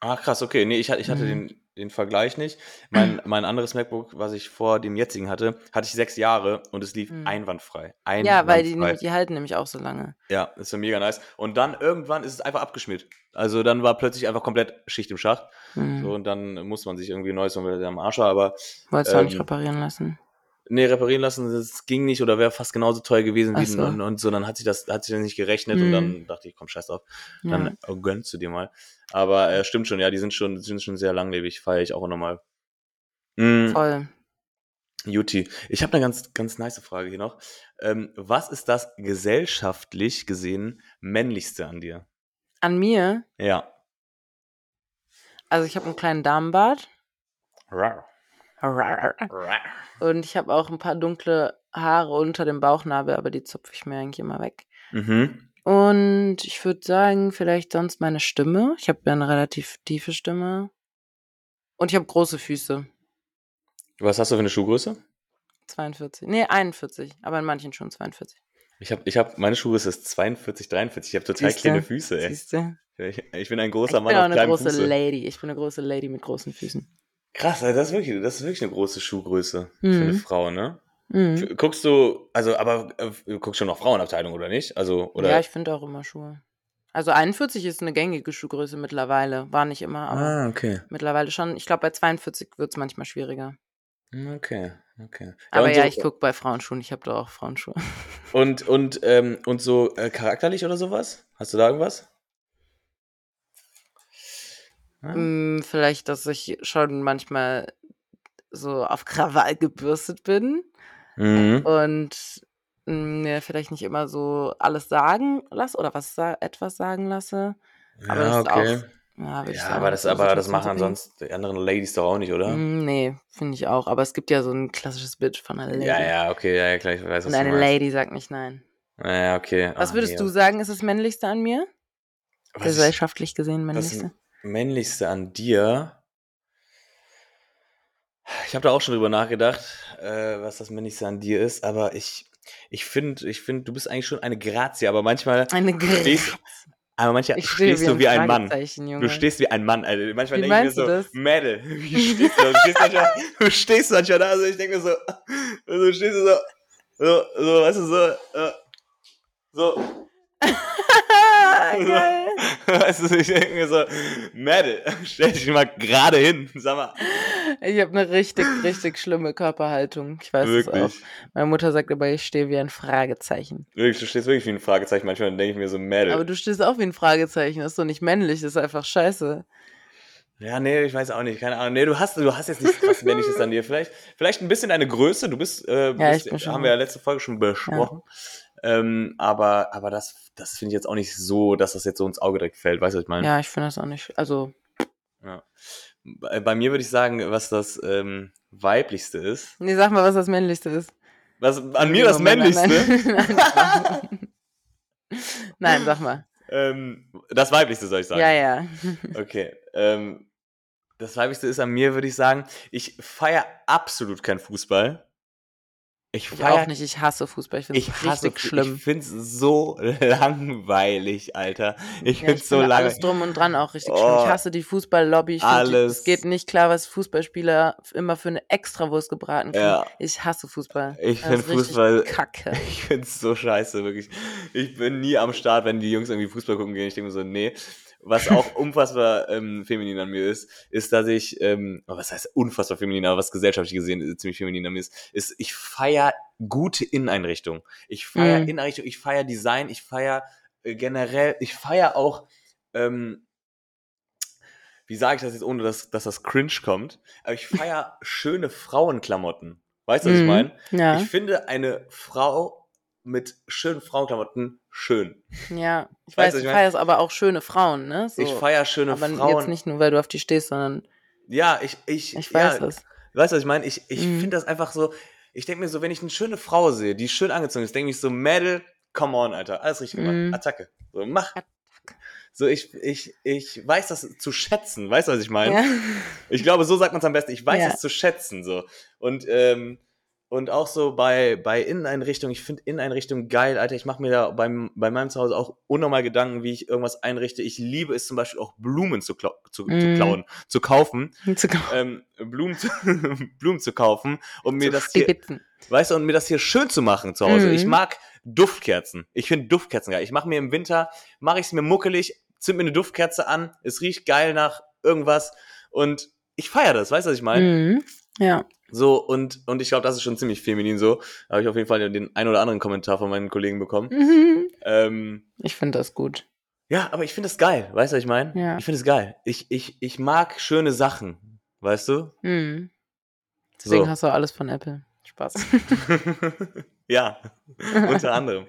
Speaker 1: Ach krass, okay. Nee, ich, hatte- ich hatte
Speaker 2: Mhm.
Speaker 1: den, den Vergleich nicht. Mein, mein anderes MacBook, was ich vor dem jetzigen hatte, hatte ich sechs Jahre und es lief
Speaker 2: Mhm.
Speaker 1: einwandfrei.
Speaker 2: Ja, weil die,
Speaker 1: Einwandfrei.
Speaker 2: die halten nämlich auch so lange.
Speaker 1: Ja, ist ja mega nice. Und dann irgendwann ist es einfach abgeschmiert. Also dann war plötzlich einfach komplett Schicht im Schacht.
Speaker 2: Hm.
Speaker 1: So, und dann musste man sich irgendwie neues und wieder am Arsch aber
Speaker 2: Wolltest du auch nicht
Speaker 1: ähm,
Speaker 2: reparieren lassen?
Speaker 1: Nee, reparieren lassen, das ging nicht oder wäre fast genauso teuer gewesen
Speaker 2: Ach
Speaker 1: wie
Speaker 2: so.
Speaker 1: und, und so. Dann hat sich das, hat sich das nicht gerechnet und
Speaker 2: Mhm.
Speaker 1: dann dachte ich, komm, scheiß drauf.
Speaker 2: Ja.
Speaker 1: Dann äh, gönnst du dir mal. Aber äh, stimmt schon, ja, die sind schon, sind schon sehr langlebig, feiere ich auch nochmal. Mm,
Speaker 2: Voll.
Speaker 1: Juti, ich habe eine ganz, ganz nice Frage hier noch. Ähm, was ist das gesellschaftlich gesehen männlichste an dir?
Speaker 2: An mir,
Speaker 1: Ja.
Speaker 2: also ich habe einen kleinen Damenbart.
Speaker 1: Rar.
Speaker 2: Und ich habe auch ein paar dunkle Haare unter dem Bauchnabel, aber die zupfe ich mir eigentlich immer weg.
Speaker 1: Mhm.
Speaker 2: Und ich würde sagen, vielleicht sonst meine Stimme. Ich habe ja eine relativ tiefe Stimme. Und ich habe große Füße.
Speaker 1: Was hast du für eine Schuhgröße?
Speaker 2: 42. Nee, 41. Aber in manchen schon 42.
Speaker 1: Ich habe, ich hab, meine Schuhgröße ist 42, 43. Ich habe total
Speaker 2: Siehste?
Speaker 1: kleine Füße, ey.
Speaker 2: Siehst du?
Speaker 1: Ich, ich bin ein
Speaker 2: Ich
Speaker 1: großer
Speaker 2: bin
Speaker 1: Mann
Speaker 2: auch
Speaker 1: auf
Speaker 2: eine große
Speaker 1: Fuße.
Speaker 2: Lady. Ich bin eine große Lady mit großen Füßen.
Speaker 1: Krass, Alter, das ist wirklich, das ist wirklich eine große Schuhgröße für eine
Speaker 2: Mhm.
Speaker 1: Frau, ne?
Speaker 2: Mhm.
Speaker 1: Guckst du, also, aber äh, du guckst schon noch Frauenabteilung, oder nicht? Also, oder?
Speaker 2: Ja, ich finde auch immer Schuhe. Also 41 ist eine gängige Schuhgröße mittlerweile. War nicht immer, aber
Speaker 1: ah, okay.
Speaker 2: mittlerweile schon. Ich glaube, bei 42 wird es manchmal schwieriger.
Speaker 1: Okay, okay.
Speaker 2: aber
Speaker 1: und
Speaker 2: ja,
Speaker 1: so,
Speaker 2: ich gucke bei Frauenschuhen. Ich habe da auch Frauenschuhe.
Speaker 1: Und, und, ähm, und so äh, charakterlich oder sowas? Hast du da irgendwas? Ja?
Speaker 2: Mm, Vielleicht, dass ich schon manchmal so auf Krawall gebürstet bin
Speaker 1: Mhm.
Speaker 2: und mm, mir vielleicht nicht immer so alles sagen lasse oder was sa etwas sagen lasse. aber das ist auch Ja,
Speaker 1: Ja,
Speaker 2: sagen,
Speaker 1: aber das, aber das machen sonst die anderen Ladies doch auch nicht, oder?
Speaker 2: Mm, Nee, finde ich auch. Aber es gibt ja so ein klassisches Bild von einer Lady.
Speaker 1: Ja, ja, okay, ja, ja, klar, ich weiß, was
Speaker 2: Und eine. Lady sagt nicht nein.
Speaker 1: Ja, ja, okay.
Speaker 2: Was
Speaker 1: Ah,
Speaker 2: würdest
Speaker 1: nee.
Speaker 2: du sagen, ist das männlichste an mir?
Speaker 1: Was ich-
Speaker 2: Gesellschaftlich gesehen männlichste?
Speaker 1: Männlichste an dir? Ich habe da auch schon drüber nachgedacht, äh, was das männlichste an dir ist, aber ich, ich finde, ich finde, du bist eigentlich schon eine Grazie, aber manchmal
Speaker 2: Eine
Speaker 1: stehst,
Speaker 2: Grenze.
Speaker 1: aber manchmal
Speaker 2: Ich
Speaker 1: stehst du wie ein Mann.
Speaker 2: Junge.
Speaker 1: Du stehst wie ein Mann, Alter. Manchmal denke ich mir
Speaker 2: du
Speaker 1: so,
Speaker 2: das?
Speaker 1: Mädel, wie stehst du? Du stehst manchmal, du stehst manchmal da, also ich denke mir so, so stehst du so, so, so, weißt du, so, äh, so,
Speaker 2: Geil.
Speaker 1: weißt du, ich denke mir so, Mädel, stell dich mal gerade hin, sag mal.
Speaker 2: Ich habe eine richtig, richtig schlimme Körperhaltung. Ich weiß es auch. Meine Mutter sagt aber, ich stehe wie ein Fragezeichen.
Speaker 1: wirklich, du stehst wirklich wie ein Fragezeichen. Manchmal denke ich mir so, Mädel.
Speaker 2: Aber du stehst auch wie ein Fragezeichen. Das ist doch nicht männlich, das ist einfach scheiße.
Speaker 1: Ja, nee, ich weiß auch nicht, keine Ahnung. Nee, du hast, du hast jetzt nichts krass Männliches an dir. Vielleicht, vielleicht ein bisschen deine Größe. Du bist, äh,
Speaker 2: Ja,
Speaker 1: bist
Speaker 2: ich bin schon-
Speaker 1: haben wir ja letzte Folge schon besprochen. Ähm, aber, aber das, das finde ich jetzt auch nicht so, dass das jetzt so ins Auge direkt fällt. Weißt du, was ich meine?
Speaker 2: Ja, ich finde das auch nicht. Also,
Speaker 1: Ja. Bei, bei mir würde ich sagen, was das ähm, weiblichste ist.
Speaker 2: nee, sag mal, was das männlichste ist.
Speaker 1: Was an mir das
Speaker 2: nein,
Speaker 1: männlichste?
Speaker 2: Nein, nein. nein, sag mal.
Speaker 1: ähm, das weiblichste soll ich sagen.
Speaker 2: Ja, ja.
Speaker 1: Okay. Ähm, das weiblichste ist an mir, würde ich sagen, ich feiere absolut kein Fußball. Ich
Speaker 2: Ich
Speaker 1: feiere
Speaker 2: auch nicht. Ich hasse Fußball. Ich finde
Speaker 1: Ich
Speaker 2: es richtig schlimm.
Speaker 1: Ich finde es so langweilig, Alter. Ich
Speaker 2: Ja,
Speaker 1: finde es so
Speaker 2: finde alles
Speaker 1: langweilig.
Speaker 2: drum und dran auch richtig schlimm.
Speaker 1: Oh.
Speaker 2: Ich hasse die Fußballlobby. Ich
Speaker 1: Alles.
Speaker 2: es geht nicht klar, was Fußballspieler immer für eine Extrawurst gebraten kriegen.
Speaker 1: Ja.
Speaker 2: Ich hasse Fußball.
Speaker 1: Ich finde Fußball,
Speaker 2: Kacke.
Speaker 1: ich finde es so scheiße, wirklich. Ich bin nie am Start, wenn die Jungs irgendwie Fußball gucken gehen. Ich denke mir so, nee. Was auch unfassbar ähm, feminin an mir ist, ist, dass ich, ähm, oh, was heißt unfassbar feminin, aber was gesellschaftlich gesehen äh, ziemlich feminin an mir ist, ist, ich feiere gute Inneneinrichtungen. Ich feiere
Speaker 2: Mhm.
Speaker 1: Inneneinrichtung, ich feiere Design, ich feiere äh, generell, ich feiere auch, ähm, wie sage ich das jetzt, ohne dass, dass das cringe kommt, aber ich feiere schöne Frauenklamotten. Weißt du, was ich
Speaker 2: Mhm.
Speaker 1: meine?
Speaker 2: Ja,
Speaker 1: Ich finde eine Frau mit schönen Frauenklamotten schön.
Speaker 2: ja. Ich weiß,
Speaker 1: du,
Speaker 2: du
Speaker 1: ich mein-
Speaker 2: feierst aber auch schöne Frauen, ne? So.
Speaker 1: Ich feiere schöne
Speaker 2: aber
Speaker 1: Frauen.
Speaker 2: jetzt nicht nur, weil du auf die stehst, sondern
Speaker 1: Ja, ich, ich,
Speaker 2: ich weiß
Speaker 1: ja,
Speaker 2: das.
Speaker 1: Weißt du, was ich meine? Ich, ich
Speaker 2: Mhm.
Speaker 1: finde das einfach so, ich denke mir so, wenn ich eine schöne Frau sehe, die schön angezogen ist, denke ich so, Mädel, come on, Alter, alles richtig gemacht.
Speaker 2: Mhm.
Speaker 1: Attacke. So, mach.
Speaker 2: Attacke.
Speaker 1: So, ich, ich, ich weiß das zu schätzen, weißt du, was ich meine?
Speaker 2: Ja.
Speaker 1: Ich glaube, so sagt man es am besten. Ich weiß
Speaker 2: Ja.
Speaker 1: es zu schätzen, so. Und, ähm, Und auch so bei, bei Inneneinrichtungen, ich finde Inneneinrichtungen geil, Alter. Ich mache mir da beim, bei meinem Zuhause auch unnormal Gedanken, wie ich irgendwas einrichte. Ich liebe es zum Beispiel auch Blumen zu, klau zu,
Speaker 2: Mm.
Speaker 1: zu klauen, zu kaufen.
Speaker 2: Zu kaufen.
Speaker 1: Ähm, Blumen, zu, Blumen zu kaufen und mir das hier, weißt du, und mir das hier schön zu machen zu Hause.
Speaker 2: Mhm.
Speaker 1: Ich mag Duftkerzen. Ich finde Duftkerzen geil. Ich mache mir im Winter, mache ich es mir muckelig, zünd mir eine Duftkerze an, es riecht geil nach irgendwas und ich feiere das, weißt du, was ich meine?
Speaker 2: Mhm. Ja.
Speaker 1: So, und, und ich glaube, das ist schon ziemlich feminin so. Da habe ich auf jeden Fall den ein oder anderen Kommentar von meinen Kollegen bekommen.
Speaker 2: Mhm.
Speaker 1: Ähm,
Speaker 2: Ich finde das gut.
Speaker 1: ja, aber ich finde es geil, weißt du, was ich meine?
Speaker 2: Ja.
Speaker 1: Ich finde es geil. Ich, ich, ich mag schöne Sachen, weißt du?
Speaker 2: Mhm. Deswegen
Speaker 1: So.
Speaker 2: hast du alles von Apple. Spaß.
Speaker 1: ja, unter anderem.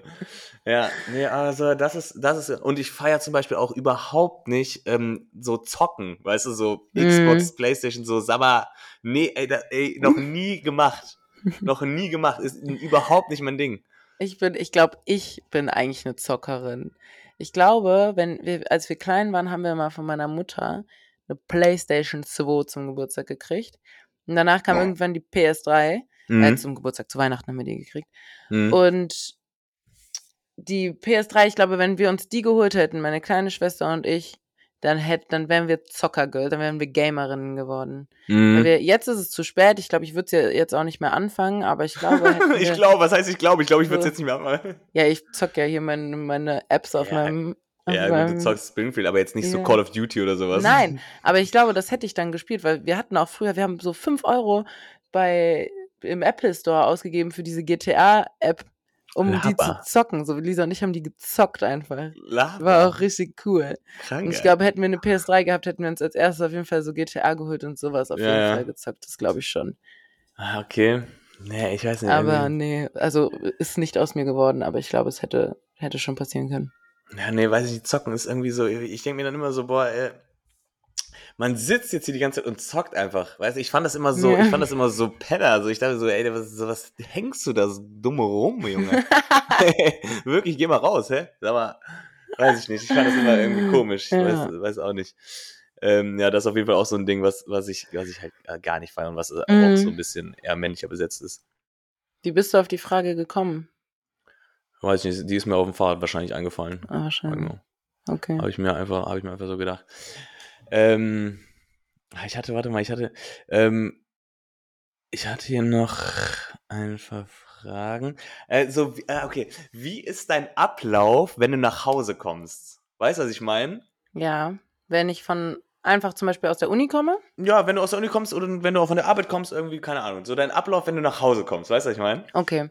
Speaker 1: Ja, nee, also das ist, das ist, und ich feiere zum Beispiel auch überhaupt nicht ähm, so zocken, weißt du, so. Xbox, Playstation, so, sag mal, nee, ey, da, ey noch nie gemacht. noch nie gemacht. Ist überhaupt nicht mein Ding.
Speaker 2: Ich bin, ich glaube, ich bin eigentlich eine Zockerin. Ich glaube, wenn wir, als wir klein waren, haben wir mal von meiner Mutter eine PlayStation 2 zum Geburtstag gekriegt. Und danach kam irgendwann die PS3. Äh,
Speaker 1: Mhm.
Speaker 2: zum Geburtstag, zu Weihnachten haben wir die gekriegt.
Speaker 1: Mhm.
Speaker 2: Und die PS3, ich glaube, wenn wir uns die geholt hätten, meine kleine Schwester und ich, dann hätt, dann wären wir Zockergirl, dann wären wir Gamerinnen geworden.
Speaker 1: Mhm.
Speaker 2: wir, jetzt ist es zu spät. Ich glaube, ich würde es ja jetzt auch nicht mehr anfangen, aber ich glaube, hätten
Speaker 1: ich glaube, was heißt ich glaube? Ich glaube, ich würde es
Speaker 2: So.
Speaker 1: jetzt nicht mehr machen.
Speaker 2: ja, ich zock ja hier meine, meine Apps auf
Speaker 1: Ja,
Speaker 2: meinem.
Speaker 1: Ja, gut, du zockst Springfield, aber jetzt nicht so
Speaker 2: Ja.
Speaker 1: Call of Duty oder sowas.
Speaker 2: Nein, aber ich glaube, das hätte ich dann gespielt, weil wir hatten auch früher, wir haben so 5 Euro bei im Apple Store ausgegeben für diese GTA-App, um die zu zocken. So, Lisa und ich haben die gezockt einfach.
Speaker 1: Laber.
Speaker 2: War auch richtig cool.
Speaker 1: krank.
Speaker 2: Und ich glaube, hätten wir eine PS3 gehabt, hätten wir uns als erstes auf jeden Fall so GTA geholt und sowas auf
Speaker 1: Ja,
Speaker 2: jeden. Fall gezockt. Das glaube ich schon.
Speaker 1: Ah, okay. Nee, ich weiß nicht.
Speaker 2: Aber
Speaker 1: irgendwie-
Speaker 2: nee, also ist nicht aus mir geworden, aber ich glaube, es hätte, hätte schon passieren können.
Speaker 1: Ja, nee, weiß ich nicht, zocken ist irgendwie so, ich denke mir dann immer so, boah, ey, man sitzt jetzt hier die ganze Zeit und zockt einfach. Weißt du, ich fand das immer so,
Speaker 2: Ja.
Speaker 1: ich fand das immer so penner. Also ich dachte so, ey, was, was hängst du da so dumm rum, Junge? Wirklich, geh mal raus, hä? Sag mal, weiß ich nicht. Ich fand das immer irgendwie komisch. Ich
Speaker 2: Ja.
Speaker 1: weiß, weiß auch nicht. Ähm, ja, das ist auf jeden Fall auch so ein Ding, was, was ich, was ich halt äh, gar nicht feiere und was äh,
Speaker 2: Mhm.
Speaker 1: auch so ein bisschen eher männlicher besetzt ist.
Speaker 2: Wie bist du auf die Frage gekommen?
Speaker 1: Weiß ich nicht, die ist mir auf dem Fahrrad wahrscheinlich eingefallen.
Speaker 2: Ah, wahrscheinlich.
Speaker 1: Genau.
Speaker 2: Okay.
Speaker 1: Habe ich mir einfach, habe ich mir einfach so gedacht. Ähm, ich hatte, warte mal, ich hatte, ähm, ich hatte hier noch ein paar Fragen. Äh, so, äh, okay, wie ist dein Ablauf, wenn du nach Hause kommst? Weißt du, was ich meine?
Speaker 2: Ja, wenn ich von einfach zum Beispiel aus der Uni komme,
Speaker 1: Ja, wenn du aus der Uni kommst oder wenn du auch von der Arbeit kommst, irgendwie, keine Ahnung. So dein Ablauf, wenn du nach Hause kommst, weißt du, was ich meine?
Speaker 2: okay.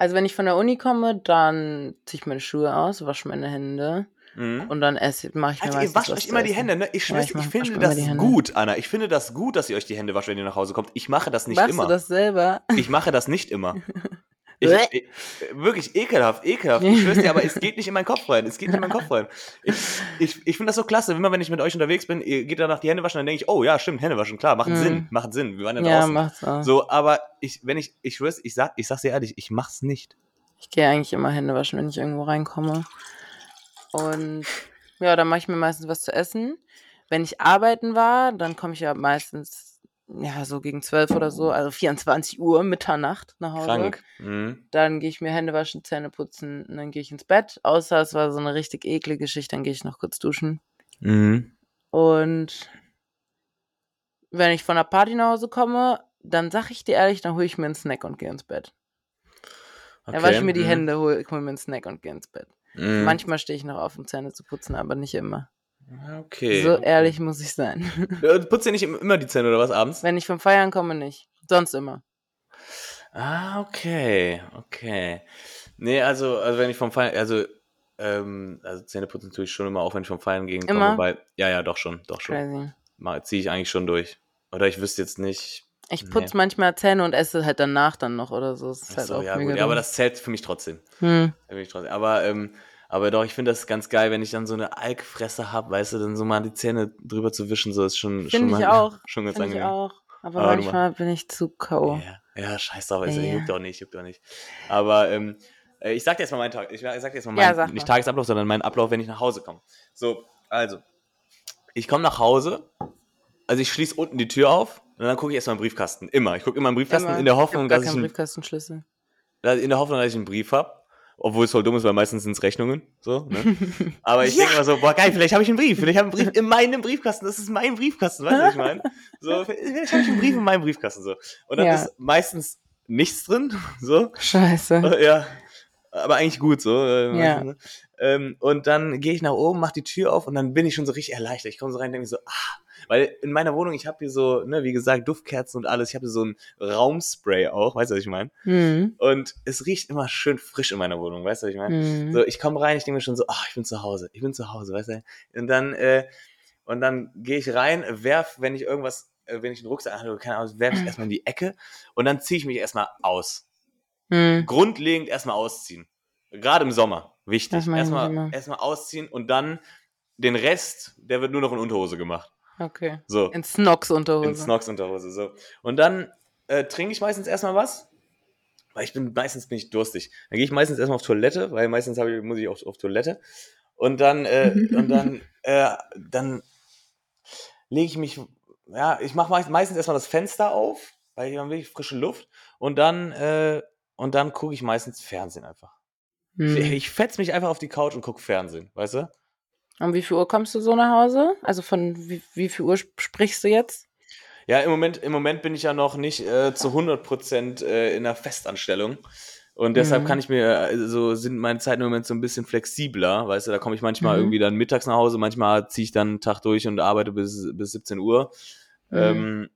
Speaker 2: Also wenn ich von der Uni komme, dann ziehe ich meine Schuhe aus, wasche meine Hände
Speaker 1: Mhm.
Speaker 2: und dann esse, mache ich mir
Speaker 1: Alter, ihr wascht
Speaker 2: was
Speaker 1: euch immer die. Hände, ne? Ich,
Speaker 2: Ja, ich
Speaker 1: ich, finde das gut, Anna. Ich finde das gut, dass ihr euch die Hände wascht, wenn ihr nach Hause kommt. Ich mache das nicht
Speaker 2: Machst
Speaker 1: immer.
Speaker 2: du das selber?
Speaker 1: Ich mache das nicht immer. Ich, ich, wirklich ekelhaft, ekelhaft. Ich schwör's dir, aber es geht nicht in meinen Kopf rein. Es geht nicht in meinen Kopf rein. Ich, ich, ich finde das so klasse. Immer wenn ich mit euch unterwegs bin, ihr geht danach die Hände waschen, dann denke ich, oh ja, stimmt, Hände waschen, klar, macht
Speaker 2: Mhm.
Speaker 1: Sinn, macht Sinn. Wir waren ja
Speaker 2: Ja,
Speaker 1: draußen.
Speaker 2: macht's auch.
Speaker 1: so, aber ich, wenn ich, ich schwör's, ich sag, ich sag's dir ehrlich, ich mach's nicht.
Speaker 2: Ich gehe eigentlich immer Hände waschen, wenn ich irgendwo reinkomme. Und ja, dann mache ich mir meistens was zu essen. Wenn ich arbeiten war, dann komme ich ja meistens ja so gegen 12 oder so, also 24 Uhr Mitternacht nach Hause.
Speaker 1: Krank. Mhm.
Speaker 2: Dann gehe ich mir Hände waschen, Zähne putzen und dann gehe ich ins Bett. Außer es war so eine richtig eklige Geschichte, dann gehe ich noch kurz duschen.
Speaker 1: Mhm.
Speaker 2: Und wenn ich von der Party nach Hause komme, dann sag ich dir ehrlich, dann hole ich mir einen Snack und gehe ins Bett. Dann wasche ich mir die
Speaker 1: mhm.
Speaker 2: Hände, hole hol mir einen Snack und gehe ins Bett.
Speaker 1: Mhm.
Speaker 2: Manchmal stehe ich noch auf, um Zähne zu putzen, aber nicht immer.
Speaker 1: Okay.
Speaker 2: so ehrlich muss ich sein.
Speaker 1: Putzt ihr nicht im- immer die Zähne oder was abends?
Speaker 2: Wenn ich vom Feiern komme, nicht. Sonst immer.
Speaker 1: Ah, okay, okay. Nee, also, also wenn ich vom Feiern, also, ähm, also Zähne putzen tue ich schon immer, auch wenn ich vom Feiern gegenkomme,
Speaker 2: Immer?
Speaker 1: weil, ja, ja, doch schon, doch schon.
Speaker 2: Crazy.
Speaker 1: Mal ziehe ich eigentlich schon durch. Oder ich wüsste jetzt nicht.
Speaker 2: Ich
Speaker 1: Nee.
Speaker 2: putze manchmal Zähne und esse halt danach dann noch oder so. Das ist halt
Speaker 1: so,
Speaker 2: auch
Speaker 1: ja,
Speaker 2: mega
Speaker 1: gut, ja, aber das zählt für mich trotzdem.
Speaker 2: Hm.
Speaker 1: Für mich trotzdem. Aber, ähm, aber doch, ich finde das ganz geil, wenn ich dann so eine Alkfresse habe, weißt du, dann so mal die Zähne drüber zu wischen, so ist schon, schon
Speaker 2: Finde ich
Speaker 1: mal-
Speaker 2: auch.
Speaker 1: Schon ganz
Speaker 2: Finde ich
Speaker 1: angenehm.
Speaker 2: auch. Aber
Speaker 1: Aber du
Speaker 2: manchmal bin ich zu K.O.
Speaker 1: Ja, ja, scheiß drauf, also,
Speaker 2: Ja.
Speaker 1: juckt doch nicht, juckt doch nicht. Aber ähm, äh, ich sag dir jetzt mal meinen Tag, ich sag dir jetzt mal
Speaker 2: Ja,
Speaker 1: meinen,
Speaker 2: sag
Speaker 1: nicht. Tagesablauf, sondern meinen Ablauf, wenn ich nach Hause komme. So, also, ich komme nach Hause, also ich schließe unten die Tür auf, Und dann gucke ich erstmal im Briefkasten. Immer. Ich gucke immer im Briefkasten
Speaker 2: Immer.
Speaker 1: in der
Speaker 2: Ich
Speaker 1: Hoffnung,
Speaker 2: gar
Speaker 1: dass ich, einen,
Speaker 2: Briefkastenschlüssel.
Speaker 1: in der Hoffnung, dass ich einen Brief habe. Obwohl es voll dumm ist, weil meistens sind es Rechnungen. So, ne? Aber ich denke immer so, boah, geil, vielleicht habe ich einen Brief. Vielleicht habe ich einen Brief in meinem Briefkasten. Das ist mein Briefkasten, weißt du, was ich meine? So, vielleicht habe ich einen Brief in meinem Briefkasten. So. Und dann
Speaker 2: Ja.
Speaker 1: ist meistens nichts drin. So.
Speaker 2: Scheiße.
Speaker 1: Äh, Ja, aber eigentlich gut so. äh,
Speaker 2: Ja.
Speaker 1: ne? ähm, und dann gehe ich nach oben, mache die Tür auf und dann bin ich schon so richtig erleichtert. Ich komme so rein und denke so, ah, weil in meiner Wohnung, ich habe hier so, ne, wie gesagt, Duftkerzen und alles. Ich habe so ein Raumspray auch, weißt du, was ich meine?
Speaker 2: Hm.
Speaker 1: Und es riecht immer schön frisch in meiner Wohnung, weißt du, was ich meine?
Speaker 2: Hm.
Speaker 1: So, ich komme rein, ich denke mir schon so, ach, ich bin zu Hause, ich bin zu Hause, weißt du? Und dann, äh, und dann gehe ich rein, werf, wenn ich irgendwas, äh, wenn ich einen Rucksack habe, keine Ahnung, werf ich erstmal in die Ecke und dann ziehe ich mich erstmal aus
Speaker 2: Hm.
Speaker 1: grundlegend erstmal ausziehen. Gerade im Sommer. Wichtig. Erstmal, erstmal ausziehen und dann den Rest, der wird nur noch in Unterhose gemacht.
Speaker 2: Okay.
Speaker 1: So.
Speaker 2: In Snox-Unterhose.
Speaker 1: In Snox-Unterhose. So. Und dann äh, trinke ich meistens erstmal was. Weil ich bin, meistens bin ich durstig. Dann gehe ich meistens erstmal auf Toilette, weil meistens habe ich, muss ich auch auf Toilette. Und dann, äh, und dann, äh, dann lege ich mich, ja, ich mache meist, meistens erstmal das Fenster auf, weil ich dann wirklich frische Luft. Und dann, äh, und dann gucke ich meistens Fernsehen einfach.
Speaker 2: Hm.
Speaker 1: Ich, ich fetz mich einfach auf die Couch und gucke Fernsehen, weißt du?
Speaker 2: Um wie viel Uhr kommst du so nach Hause? Also von wie, wie viel Uhr sp- sprichst du jetzt?
Speaker 1: Ja, im Moment, im Moment bin ich ja noch nicht äh, zu 100% äh, in einer Festanstellung. Und deshalb
Speaker 2: Mhm.
Speaker 1: kann ich mir, also sind meine Zeiten im Moment so ein bisschen flexibler, weißt du, da komme ich manchmal
Speaker 2: Mhm.
Speaker 1: irgendwie dann mittags nach Hause, manchmal ziehe ich dann einen Tag durch und arbeite bis, bis 17 Uhr.
Speaker 2: Mhm.
Speaker 1: Ähm,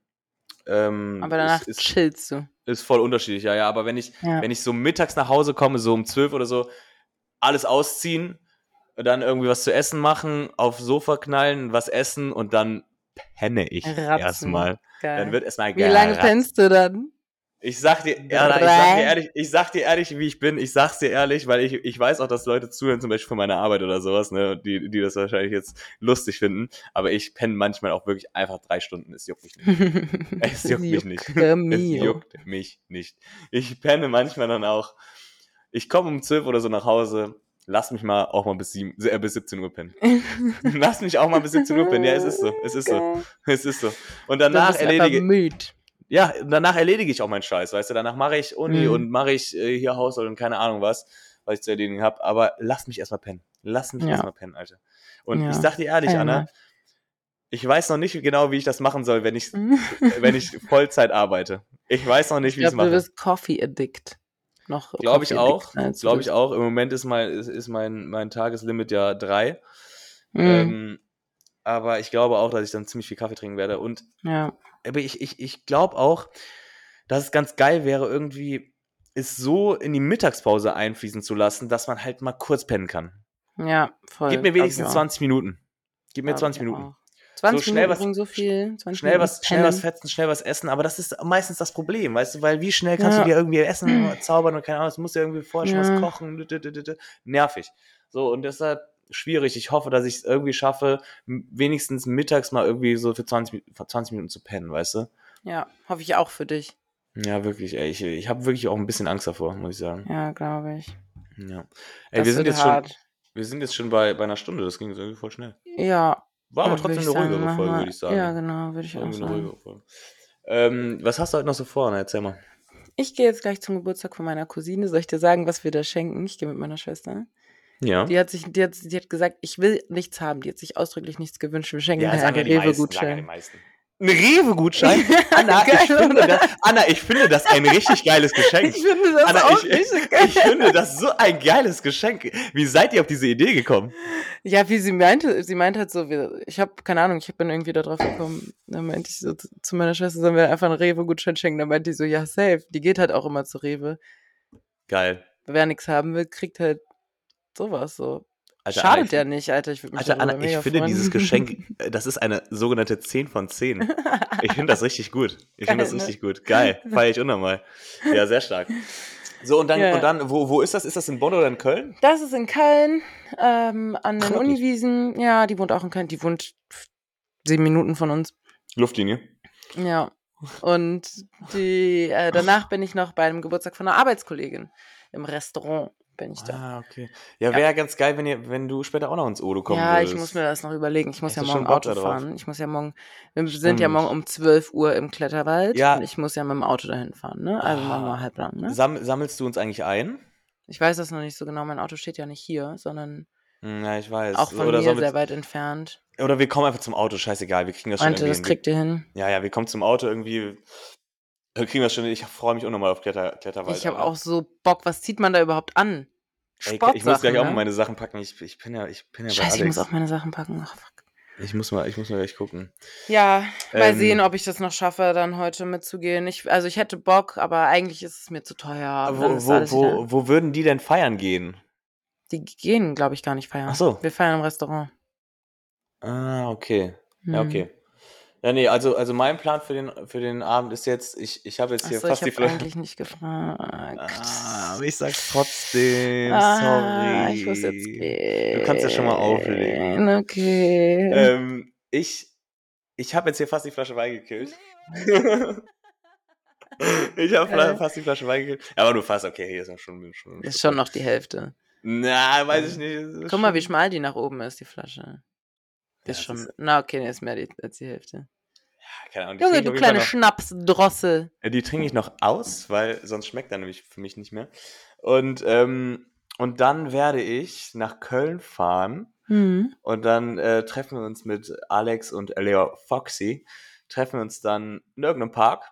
Speaker 1: ähm,
Speaker 2: Aber danach
Speaker 1: ist, ist,
Speaker 2: chillst du.
Speaker 1: ist voll unterschiedlich, ja, ja, aber wenn ich,
Speaker 2: Ja.
Speaker 1: wenn ich so mittags nach Hause komme, so um 12 oder so, alles ausziehen, dann irgendwie was zu essen machen, aufs Sofa knallen, was essen und dann penne ich erstmal.
Speaker 2: Geil.
Speaker 1: Dann wird erstmal
Speaker 2: wie lange pennst du dann?
Speaker 1: Ich sag dir, Erna, ich sag dir ehrlich, ich sag dir ehrlich, wie ich bin. Ich sag's dir ehrlich, weil ich, ich weiß auch, dass Leute zuhören, zum Beispiel von meiner Arbeit oder sowas, ne, die, die das wahrscheinlich jetzt lustig finden. Aber ich penne manchmal auch wirklich einfach drei Stunden. Es juckt mich nicht. Es juckt mich nicht. Es juckt mich nicht. Ich penne manchmal dann auch. Ich komme um 12 oder so nach Hause. Lass mich mal auch mal bis, sieben, äh, bis 17 Uhr pennen. Lass mich auch mal bis 17 Uhr pennen. Ja, es ist so. Es ist so. Es ist so. Und danach erledige,
Speaker 2: müde.
Speaker 1: ja, danach erledige ich auch meinen Scheiß, weißt du, danach mache ich Uni
Speaker 2: Mhm.
Speaker 1: und mache ich äh, hier Haushalt und keine Ahnung was, was ich zu erledigen habe, aber lass mich erstmal pennen. Lass mich
Speaker 2: Ja.
Speaker 1: erstmal pennen, Alter. Und
Speaker 2: Ja.
Speaker 1: ich sag dir ehrlich,
Speaker 2: Einmal.
Speaker 1: Anna, ich weiß noch nicht genau, wie ich das machen soll, wenn ich, wenn ich Vollzeit arbeite. Ich weiß noch nicht,
Speaker 2: ich
Speaker 1: wie ich es
Speaker 2: glaube, du
Speaker 1: mache.
Speaker 2: bist Coffee Addict. Noch
Speaker 1: Glaube ich auch, glaube ich auch. Im Moment ist mein, ist, ist mein, mein Tageslimit ja drei.
Speaker 2: Mhm.
Speaker 1: Ähm, aber ich glaube auch, dass ich dann ziemlich viel Kaffee trinken werde. Und
Speaker 2: ja.
Speaker 1: aber ich, ich, ich glaube auch, dass es ganz geil wäre, irgendwie es so in die Mittagspause einfließen zu lassen, dass man halt mal kurz pennen kann.
Speaker 2: ja, voll.
Speaker 1: Gib mir wenigstens
Speaker 2: ich auch.
Speaker 1: 20 Minuten. Gib mir
Speaker 2: Glaub
Speaker 1: 20
Speaker 2: ich
Speaker 1: Minuten.
Speaker 2: auch. 20
Speaker 1: schnell
Speaker 2: Minuten
Speaker 1: was-
Speaker 2: so viel. 20
Speaker 1: Schnell
Speaker 2: Minuten
Speaker 1: was, schnell was fetzen, schnell was essen, aber das ist meistens das Problem, weißt du, weil wie schnell kannst
Speaker 2: Ja.
Speaker 1: du dir irgendwie Essen zaubern und keine Ahnung, es muss ja irgendwie vorher schon
Speaker 2: Ja.
Speaker 1: was kochen, nervig. So, und deshalb schwierig. Ich hoffe, dass ich es irgendwie schaffe, wenigstens mittags mal irgendwie so für 20, Mi- für 20 Minuten zu pennen, weißt du?
Speaker 2: Ja, hoffe ich auch für dich.
Speaker 1: Ja, wirklich, ey. Ich, ich habe wirklich auch ein bisschen Angst davor, muss ich sagen.
Speaker 2: Ja, glaube ich.
Speaker 1: Ja. Ey,
Speaker 2: Das
Speaker 1: wir sind jetzt schon, wir sind jetzt schon bei, bei einer Stunde, das ging so irgendwie voll schnell.
Speaker 2: Ja.
Speaker 1: War aber
Speaker 2: würd
Speaker 1: trotzdem eine
Speaker 2: sagen,
Speaker 1: ruhigere Folge, würde ich sagen.
Speaker 2: Ja, genau, würde ich auch sagen.
Speaker 1: Ähm, was hast du heute noch so vor? Na, erzähl mal.
Speaker 2: Ich gehe jetzt gleich zum Geburtstag von meiner Cousine. Soll ich dir sagen, was wir da schenken? Ich gehe mit meiner Schwester.
Speaker 1: Ja.
Speaker 2: Die hat sich, die hat, die hat gesagt, ich will nichts haben. Die hat sich ausdrücklich nichts gewünscht. Wir schenken
Speaker 1: Ja,
Speaker 2: ja,
Speaker 1: ja
Speaker 2: einen
Speaker 1: ja
Speaker 2: Rewe-Gutschein.
Speaker 1: Ein Rewe-Gutschein? Anna,
Speaker 2: Geil,
Speaker 1: ich finde
Speaker 2: oder?
Speaker 1: das, Anna, ich finde das ein richtig geiles Geschenk.
Speaker 2: Ich finde das
Speaker 1: Anna,
Speaker 2: auch
Speaker 1: ich,
Speaker 2: richtig geil.
Speaker 1: ich finde das so ein geiles Geschenk. Wie seid ihr auf diese Idee gekommen?
Speaker 2: Ja, wie sie meinte, sie meinte halt so, ich habe keine Ahnung, ich bin irgendwie da drauf gekommen. Dann meinte ich so zu zu meiner Schwester, sollen wir einfach einen Rewe-Gutschein schenken? Dann meinte die so, ja, safe. Die geht halt auch immer zu Rewe.
Speaker 1: Geil.
Speaker 2: Wer nichts haben will, kriegt halt sowas so.
Speaker 1: Alter,
Speaker 2: Schadet
Speaker 1: ich,
Speaker 2: ja nicht, Alter. Ich mich
Speaker 1: Alter, Anna, ich finde
Speaker 2: freuen.
Speaker 1: dieses Geschenk, äh, das ist eine sogenannte 10 von 10. Ich finde das richtig gut. Ich finde das
Speaker 2: ne?
Speaker 1: richtig gut. Geil. Feier ich unnormal. Ja, sehr stark. So, und dann,
Speaker 2: Ja.
Speaker 1: und dann wo, wo ist das? Ist das in Bonn oder in Köln?
Speaker 2: Das ist in Köln, ähm, an
Speaker 1: Ach,
Speaker 2: den
Speaker 1: wirklich?
Speaker 2: Uniwiesen. Ja, die wohnt auch in Köln. Die wohnt sieben Minuten von uns.
Speaker 1: Luftlinie.
Speaker 2: Ja. Und die, äh, danach bin ich noch bei einem Geburtstag von einer Arbeitskollegin im Restaurant. Bin ich da.
Speaker 1: Ah, okay. Ja,
Speaker 2: Ja.
Speaker 1: wäre ganz geil, wenn, ihr, wenn du später auch noch ins Odo kommen
Speaker 2: Ja,
Speaker 1: würdest.
Speaker 2: ich muss mir das noch überlegen. Ich muss
Speaker 1: Hättest
Speaker 2: ja morgen Auto fahren. Ich muss ja morgen, wir sind ja morgen um 12 Uhr im Kletterwald.
Speaker 1: Ja.
Speaker 2: Und ich muss ja mit dem Auto dahin fahren, ne? Also
Speaker 1: Ah.
Speaker 2: machen wir halb lang, ne?
Speaker 1: Sam sammelst du uns eigentlich ein?
Speaker 2: Ich weiß das noch nicht so genau. Mein Auto steht ja nicht hier, sondern
Speaker 1: Hm, Ja, ich weiß.
Speaker 2: auch von
Speaker 1: oder,
Speaker 2: mir sehr weit entfernt.
Speaker 1: oder wir kommen einfach zum Auto, scheißegal. Wir kriegen das schon
Speaker 2: Meinte, das
Speaker 1: irgendwie.
Speaker 2: kriegt ihr hin.
Speaker 1: ja, ja, wir kommen zum Auto irgendwie. Wir kriegen das schon. Ich freue mich unnormal auf Kletter, Kletterwald.
Speaker 2: Ich habe auch so Bock. Was zieht man da überhaupt an? Sportsachen,
Speaker 1: ich muss gleich auch mal
Speaker 2: ne?
Speaker 1: meine Sachen packen. Ich, ich bin ja, ich bin ja bei
Speaker 2: Scheiße, ich muss auch meine Sachen packen. Ach, fuck.
Speaker 1: ich muss mal, ich muss mal gleich gucken.
Speaker 2: Ja, mal
Speaker 1: Ähm,
Speaker 2: sehen, ob ich das noch schaffe, dann heute mitzugehen. Ich, also ich hätte Bock, aber eigentlich ist es mir zu teuer.
Speaker 1: Wo, wo, wo, wo würden die denn feiern gehen?
Speaker 2: Die gehen, glaube ich, gar nicht feiern.
Speaker 1: Ach so.
Speaker 2: Wir feiern im Restaurant.
Speaker 1: Ah, okay. Ja,
Speaker 2: Hm.
Speaker 1: okay. Ja, nee, also, also mein Plan für den, für den Abend ist jetzt, ich, ich habe jetzt hier
Speaker 2: Achso,
Speaker 1: fast
Speaker 2: ich
Speaker 1: die Flasche.
Speaker 2: eigentlich nicht gefragt.
Speaker 1: Ah, aber ich sag's trotzdem.
Speaker 2: Ah,
Speaker 1: sorry.
Speaker 2: Ich muss jetzt gehen.
Speaker 1: Du kannst ja schon mal auflegen.
Speaker 2: Okay.
Speaker 1: Ähm, ich ich habe jetzt hier fast die Flasche Wein gekillt. ich habe
Speaker 2: Äh.
Speaker 1: fast die Flasche Wein gekillt. Aber nur fast, okay, hier ist ja schon. schon
Speaker 2: ist schon noch die Hälfte.
Speaker 1: Na, weiß ich nicht.
Speaker 2: Guck mal, wie schmal die nach oben ist, die Flasche.
Speaker 1: Ja,
Speaker 2: Ist
Speaker 1: das
Speaker 2: schon.
Speaker 1: ist-
Speaker 2: Na, okay, ist mehr die, als die Hälfte.
Speaker 1: Keine Ahnung,
Speaker 2: Junge, du kleine Schnapsdrossel.
Speaker 1: die trinke ich noch aus, weil sonst schmeckt er nämlich für mich nicht mehr. Und, ähm, und dann werde ich nach Köln fahren
Speaker 2: Hm.
Speaker 1: und dann äh, treffen wir uns mit Alex und Leo Foxy. Treffen wir uns dann in irgendeinem Park,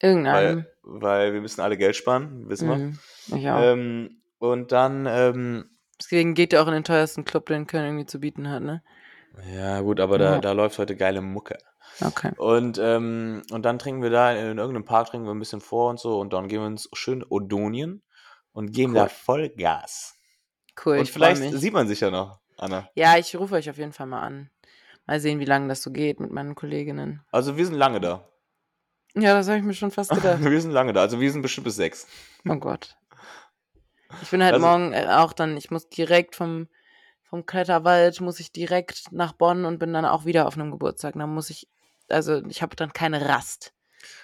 Speaker 2: Irgendeinem.
Speaker 1: weil, weil wir müssen alle Geld sparen, wissen wir.
Speaker 2: Hm. Ich auch.
Speaker 1: Ähm, und dann, ähm,
Speaker 2: Deswegen geht er auch in den teuersten Club, den Köln irgendwie zu bieten hat, ne?
Speaker 1: ja gut, aber da,
Speaker 2: Ja.
Speaker 1: da läuft heute geile Mucke.
Speaker 2: Okay.
Speaker 1: Und, ähm, und dann trinken wir da in, irgendeinem Park, trinken wir ein bisschen vor und so und dann gehen wir uns schön Odonien und geben
Speaker 2: Cool.
Speaker 1: da voll Gas.
Speaker 2: Cool,
Speaker 1: und vielleicht sieht man sich ja noch, Anna.
Speaker 2: Ja, ich rufe euch auf jeden Fall mal an. Mal sehen, wie lange das so geht mit meinen Kolleginnen.
Speaker 1: Also wir sind lange da.
Speaker 2: Ja, das habe ich mir schon fast gedacht.
Speaker 1: wir sind lange da. Also wir sind bestimmt bis sechs.
Speaker 2: Oh Gott. Ich bin halt
Speaker 1: Also-
Speaker 2: morgen äh, auch dann, ich muss direkt vom, vom Kletterwald, muss ich direkt nach Bonn und bin dann auch wieder auf einem Geburtstag. Dann muss ich, also ich habe dann keine Rast.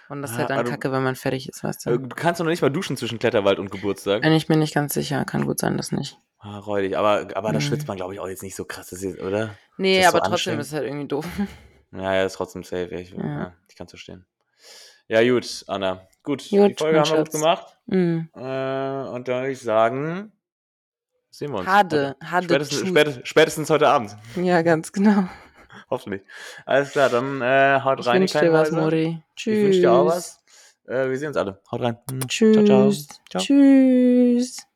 Speaker 2: Und das ist
Speaker 1: Ah,
Speaker 2: halt dann
Speaker 1: also-
Speaker 2: kacke, wenn man fertig ist, weißt
Speaker 1: Äh,
Speaker 2: du.
Speaker 1: Du kannst doch noch nicht mal duschen zwischen Kletterwald und Geburtstag.
Speaker 2: Bin ich mir nicht ganz sicher, kann gut sein, dass nicht.
Speaker 1: Ah, räudig. Aber, aber da
Speaker 2: Mhm.
Speaker 1: schwitzt man, glaube ich, auch jetzt nicht so krass, ist, oder?
Speaker 2: Nee,
Speaker 1: ist so
Speaker 2: aber trotzdem ist es halt irgendwie doof.
Speaker 1: Ja, ja, ist trotzdem safe. Ich, ja.
Speaker 2: Ja.
Speaker 1: ich kann es verstehen. Ja, gut, Anna. Gut, die
Speaker 2: Gut,
Speaker 1: Folge
Speaker 2: mein
Speaker 1: haben wir gut
Speaker 2: Schatz.
Speaker 1: gemacht.
Speaker 2: Mhm.
Speaker 1: Äh, und dann würde ich sagen, sehen wir uns.
Speaker 2: Hade, hade
Speaker 1: Spätestens, spätestens heute Abend.
Speaker 2: Ja, ganz genau.
Speaker 1: Hoffentlich. Alles klar, dann äh, haut
Speaker 2: Ich
Speaker 1: rein,
Speaker 2: wünsche
Speaker 1: die
Speaker 2: dir was. Mori. Tschüss.
Speaker 1: Ich wünsche dir auch was. Äh, wir sehen uns alle. Haut rein.
Speaker 2: Tschüss.
Speaker 1: Ciao, ciao. Ciao.
Speaker 2: Tschüss.